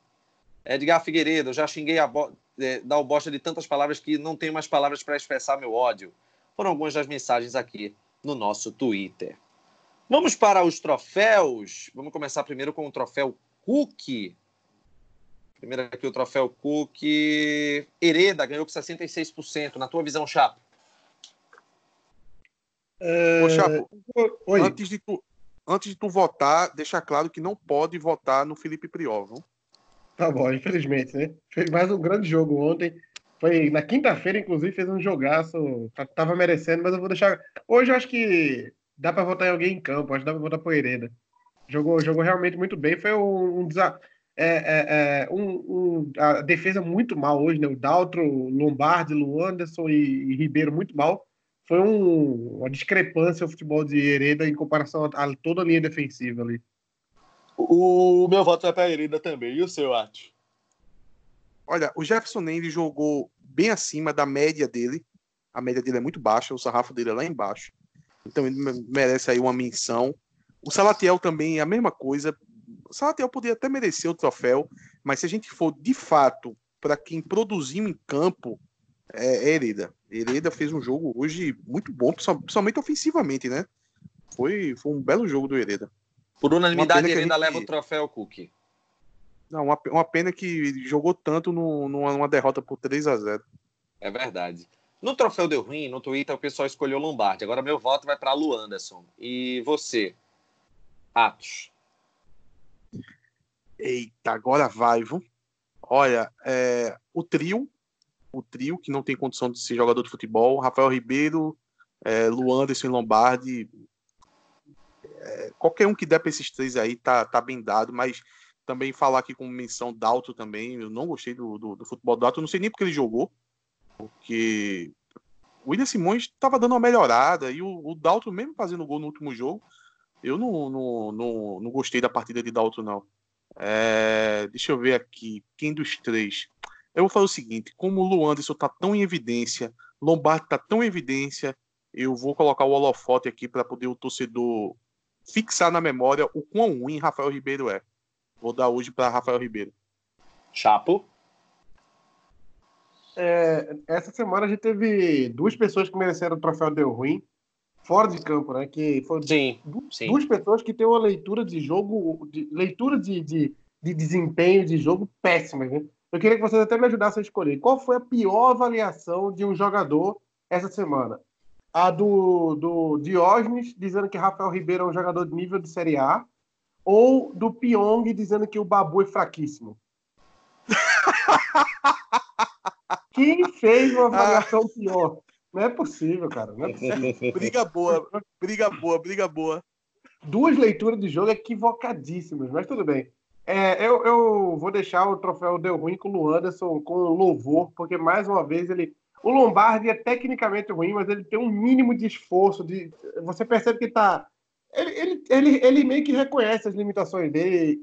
Edgar Figueiredo, já xinguei a bo... é, bosta de tantas palavras que não tenho mais palavras para expressar meu ódio. Foram algumas das mensagens aqui no nosso Twitter. Vamos para os troféus. Vamos começar primeiro com o troféu Cook. Primeiro aqui o troféu Cook. Hereda ganhou com 66%. Na tua visão, Chapo? É... Ô, Chapo, Oi. Antes, de tu, antes de tu votar, deixa claro que não pode votar no Felipe Priol, não? Tá bom, infelizmente, né? Fez mais um grande jogo ontem. Foi na quinta-feira, inclusive, fez um jogaço. Tá, tava merecendo, mas eu vou deixar. Hoje eu acho que dá para votar em alguém em campo. Acho que dá para votar pro Hereda. Jogou, jogou realmente muito bem. Foi um, um desafio é, é, é, um, um, a defesa muito mal hoje, né? O Daltro, Lombardi, Luanderson e, e Ribeiro muito mal. Foi um, uma discrepância o futebol de Hereda em comparação a, a toda a linha defensiva ali. O meu voto é para Hereda também. E o seu, Arte? Olha, o Jefferson Ney jogou bem acima da média dele. A média dele é muito baixa, o sarrafo dele é lá embaixo. Então ele merece aí uma menção. O Salatiel também é a mesma coisa, Salatiel poderia até merecer o troféu, mas se a gente for de fato para quem produziu em campo, é, é Hereda. Hereda fez um jogo hoje muito bom, principalmente ofensivamente, né? Foi, foi um belo jogo do Hereda. Por unanimidade, Hereda gente... leva o troféu, Cook. Não, uma, uma pena que jogou tanto no, numa, numa derrota por 3 a 0 É verdade. No troféu deu ruim, no Twitter o pessoal escolheu Lombardi. Agora meu voto vai para Lu Anderson. E você? Atos. Eita, agora vai, viu? Olha, é, o trio, o trio que não tem condição de ser jogador de futebol, Rafael Ribeiro, é, Luanderson e Lombardi, é, qualquer um que der para esses três aí tá, tá bem dado, mas também falar aqui com menção Dalto também, eu não gostei do, do, do futebol do Dalto, não sei nem porque ele jogou, porque o William Simões estava dando uma melhorada e o, o Dalto mesmo fazendo gol no último jogo, eu não, não, não, não gostei da partida de Dalto não. É, deixa eu ver aqui. Quem dos três? Eu vou falar o seguinte: como o Luanderson tá tão em evidência, Lombardi tá tão em evidência, eu vou colocar o holofote aqui para poder o torcedor fixar na memória o quão ruim Rafael Ribeiro é. Vou dar hoje para Rafael Ribeiro. Chapo? É, essa semana a gente teve duas pessoas que mereceram o troféu Deu Ruim fora de campo, né? Que foram sim, duas, sim. duas pessoas que têm uma leitura de jogo, de, leitura de, de, de desempenho de jogo péssima, né? Eu queria que vocês até me ajudassem a escolher qual foi a pior avaliação de um jogador essa semana. A do, do Diógenes dizendo que Rafael Ribeiro é um jogador de nível de Série A. Ou do Pyong dizendo que o Babu é fraquíssimo. Quem fez uma avaliação pior? Não é possível, cara. Não é possível. briga boa, briga boa, briga boa. Duas leituras de jogo equivocadíssimas, mas tudo bem. É, eu, eu vou deixar o troféu deu ruim com o Anderson com louvor, porque mais uma vez ele. O Lombardi é tecnicamente ruim, mas ele tem um mínimo de esforço. De, você percebe que tá. Ele, ele, ele, ele meio que reconhece as limitações dele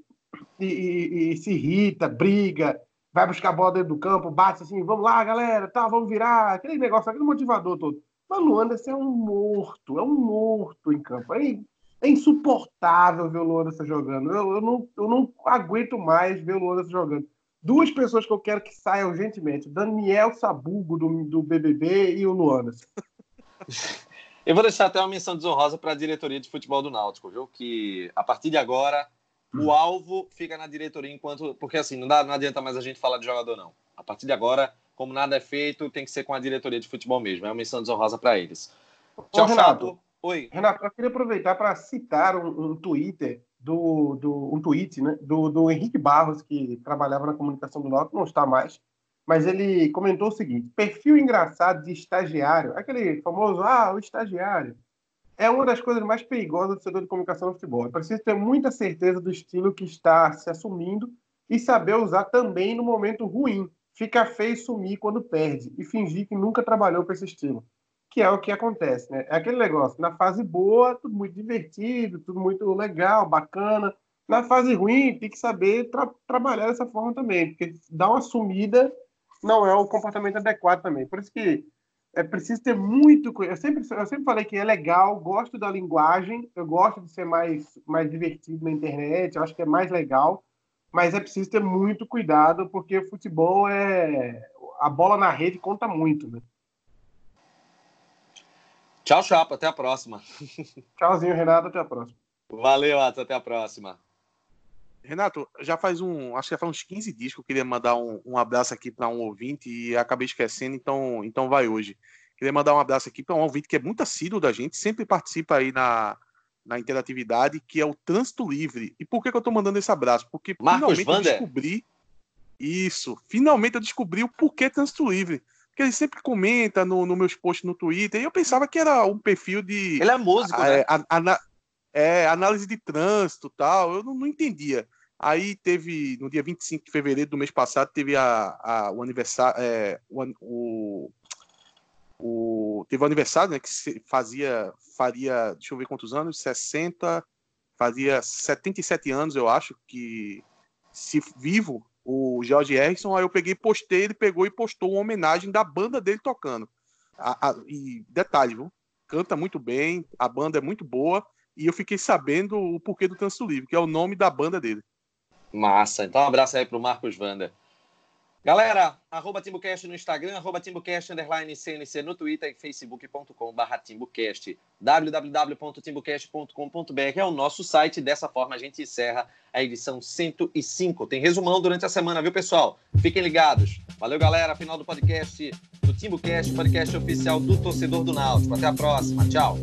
e, e, e se irrita, briga, vai buscar a bola dentro do campo, bate assim, vamos lá, galera, tá, vamos virar, aquele negócio, aquele motivador todo. Mas o Anderson é um morto, é um morto em campo. É, é insuportável ver o Anderson jogando. Eu, eu, não, eu não aguento mais ver o Anderson jogando. Duas pessoas que eu quero que saiam urgentemente: Daniel Sabugo, do, do BBB, e o Luanas. Eu vou deixar até uma menção desonrosa para a diretoria de futebol do Náutico, viu? Que a partir de agora o alvo fica na diretoria enquanto. Porque assim, não, dá, não adianta mais a gente falar de jogador, não. A partir de agora, como nada é feito, tem que ser com a diretoria de futebol mesmo. É uma missão desonrosa para eles. Tchau, Ô, Renato. Oi. Renato, eu queria aproveitar para citar um, um, Twitter do, do um tweet, né, do, do Henrique Barros que trabalhava na comunicação do Norte, não está mais, mas ele comentou o seguinte: perfil engraçado de estagiário, aquele famoso ah, o estagiário é uma das coisas mais perigosas do setor de comunicação no futebol. É preciso ter muita certeza do estilo que está se assumindo e saber usar também no momento ruim. Fica feio sumir quando perde e fingir que nunca trabalhou com esse estilo. Que é o que acontece, né? É aquele negócio, na fase boa, tudo muito divertido, tudo muito legal, bacana. Na fase ruim, tem que saber tra trabalhar dessa forma também, porque dar uma sumida não é o comportamento adequado também. Por isso que é preciso ter muito. Eu sempre, eu sempre falei que é legal, gosto da linguagem, eu gosto de ser mais, mais divertido na internet, eu acho que é mais legal, mas é preciso ter muito cuidado, porque futebol é. A bola na rede conta muito, né? Tchau, Chapa, até a próxima. Tchauzinho, Renato, até a próxima. Valeu, Atos, até a próxima. Renato, já faz um, acho que já faz uns 15 dias que eu queria mandar um, um abraço aqui para um ouvinte e acabei esquecendo, então, então vai hoje. Queria mandar um abraço aqui para um ouvinte que é muito assíduo da gente, sempre participa aí na, na interatividade, que é o Trânsito Livre. E por que, que eu estou mandando esse abraço? Porque Marcos finalmente Vander. eu descobri isso, finalmente eu descobri o porquê Trânsito Livre. Porque ele sempre comenta no, no meus posts no Twitter, e eu pensava que era um perfil de. Ele é músico, a, né? A, a, é, análise de trânsito tal. Eu não, não entendia. Aí teve, no dia 25 de fevereiro do mês passado, teve a, a o aniversário, é, o, o, teve o aniversário, né, que fazia, faria, deixa eu ver quantos anos, 60, fazia 77 anos, eu acho, que se vivo, o George Harrison, aí eu peguei postei, ele pegou e postou uma homenagem da banda dele tocando. A, a, e detalhe, viu? canta muito bem, a banda é muito boa, e eu fiquei sabendo o porquê do Trânsito Livre, que é o nome da banda dele. Massa. Então, um abraço aí pro Marcos Vander. Galera, arroba no Instagram, arroba underline CNC no Twitter e facebook.com barra TimbuCast. www.timbucast.com.br é o nosso site. Dessa forma, a gente encerra a edição 105. Tem resumão durante a semana, viu, pessoal? Fiquem ligados. Valeu, galera. Final do podcast do TimbuCast, podcast oficial do torcedor do Náutico. Até a próxima. Tchau.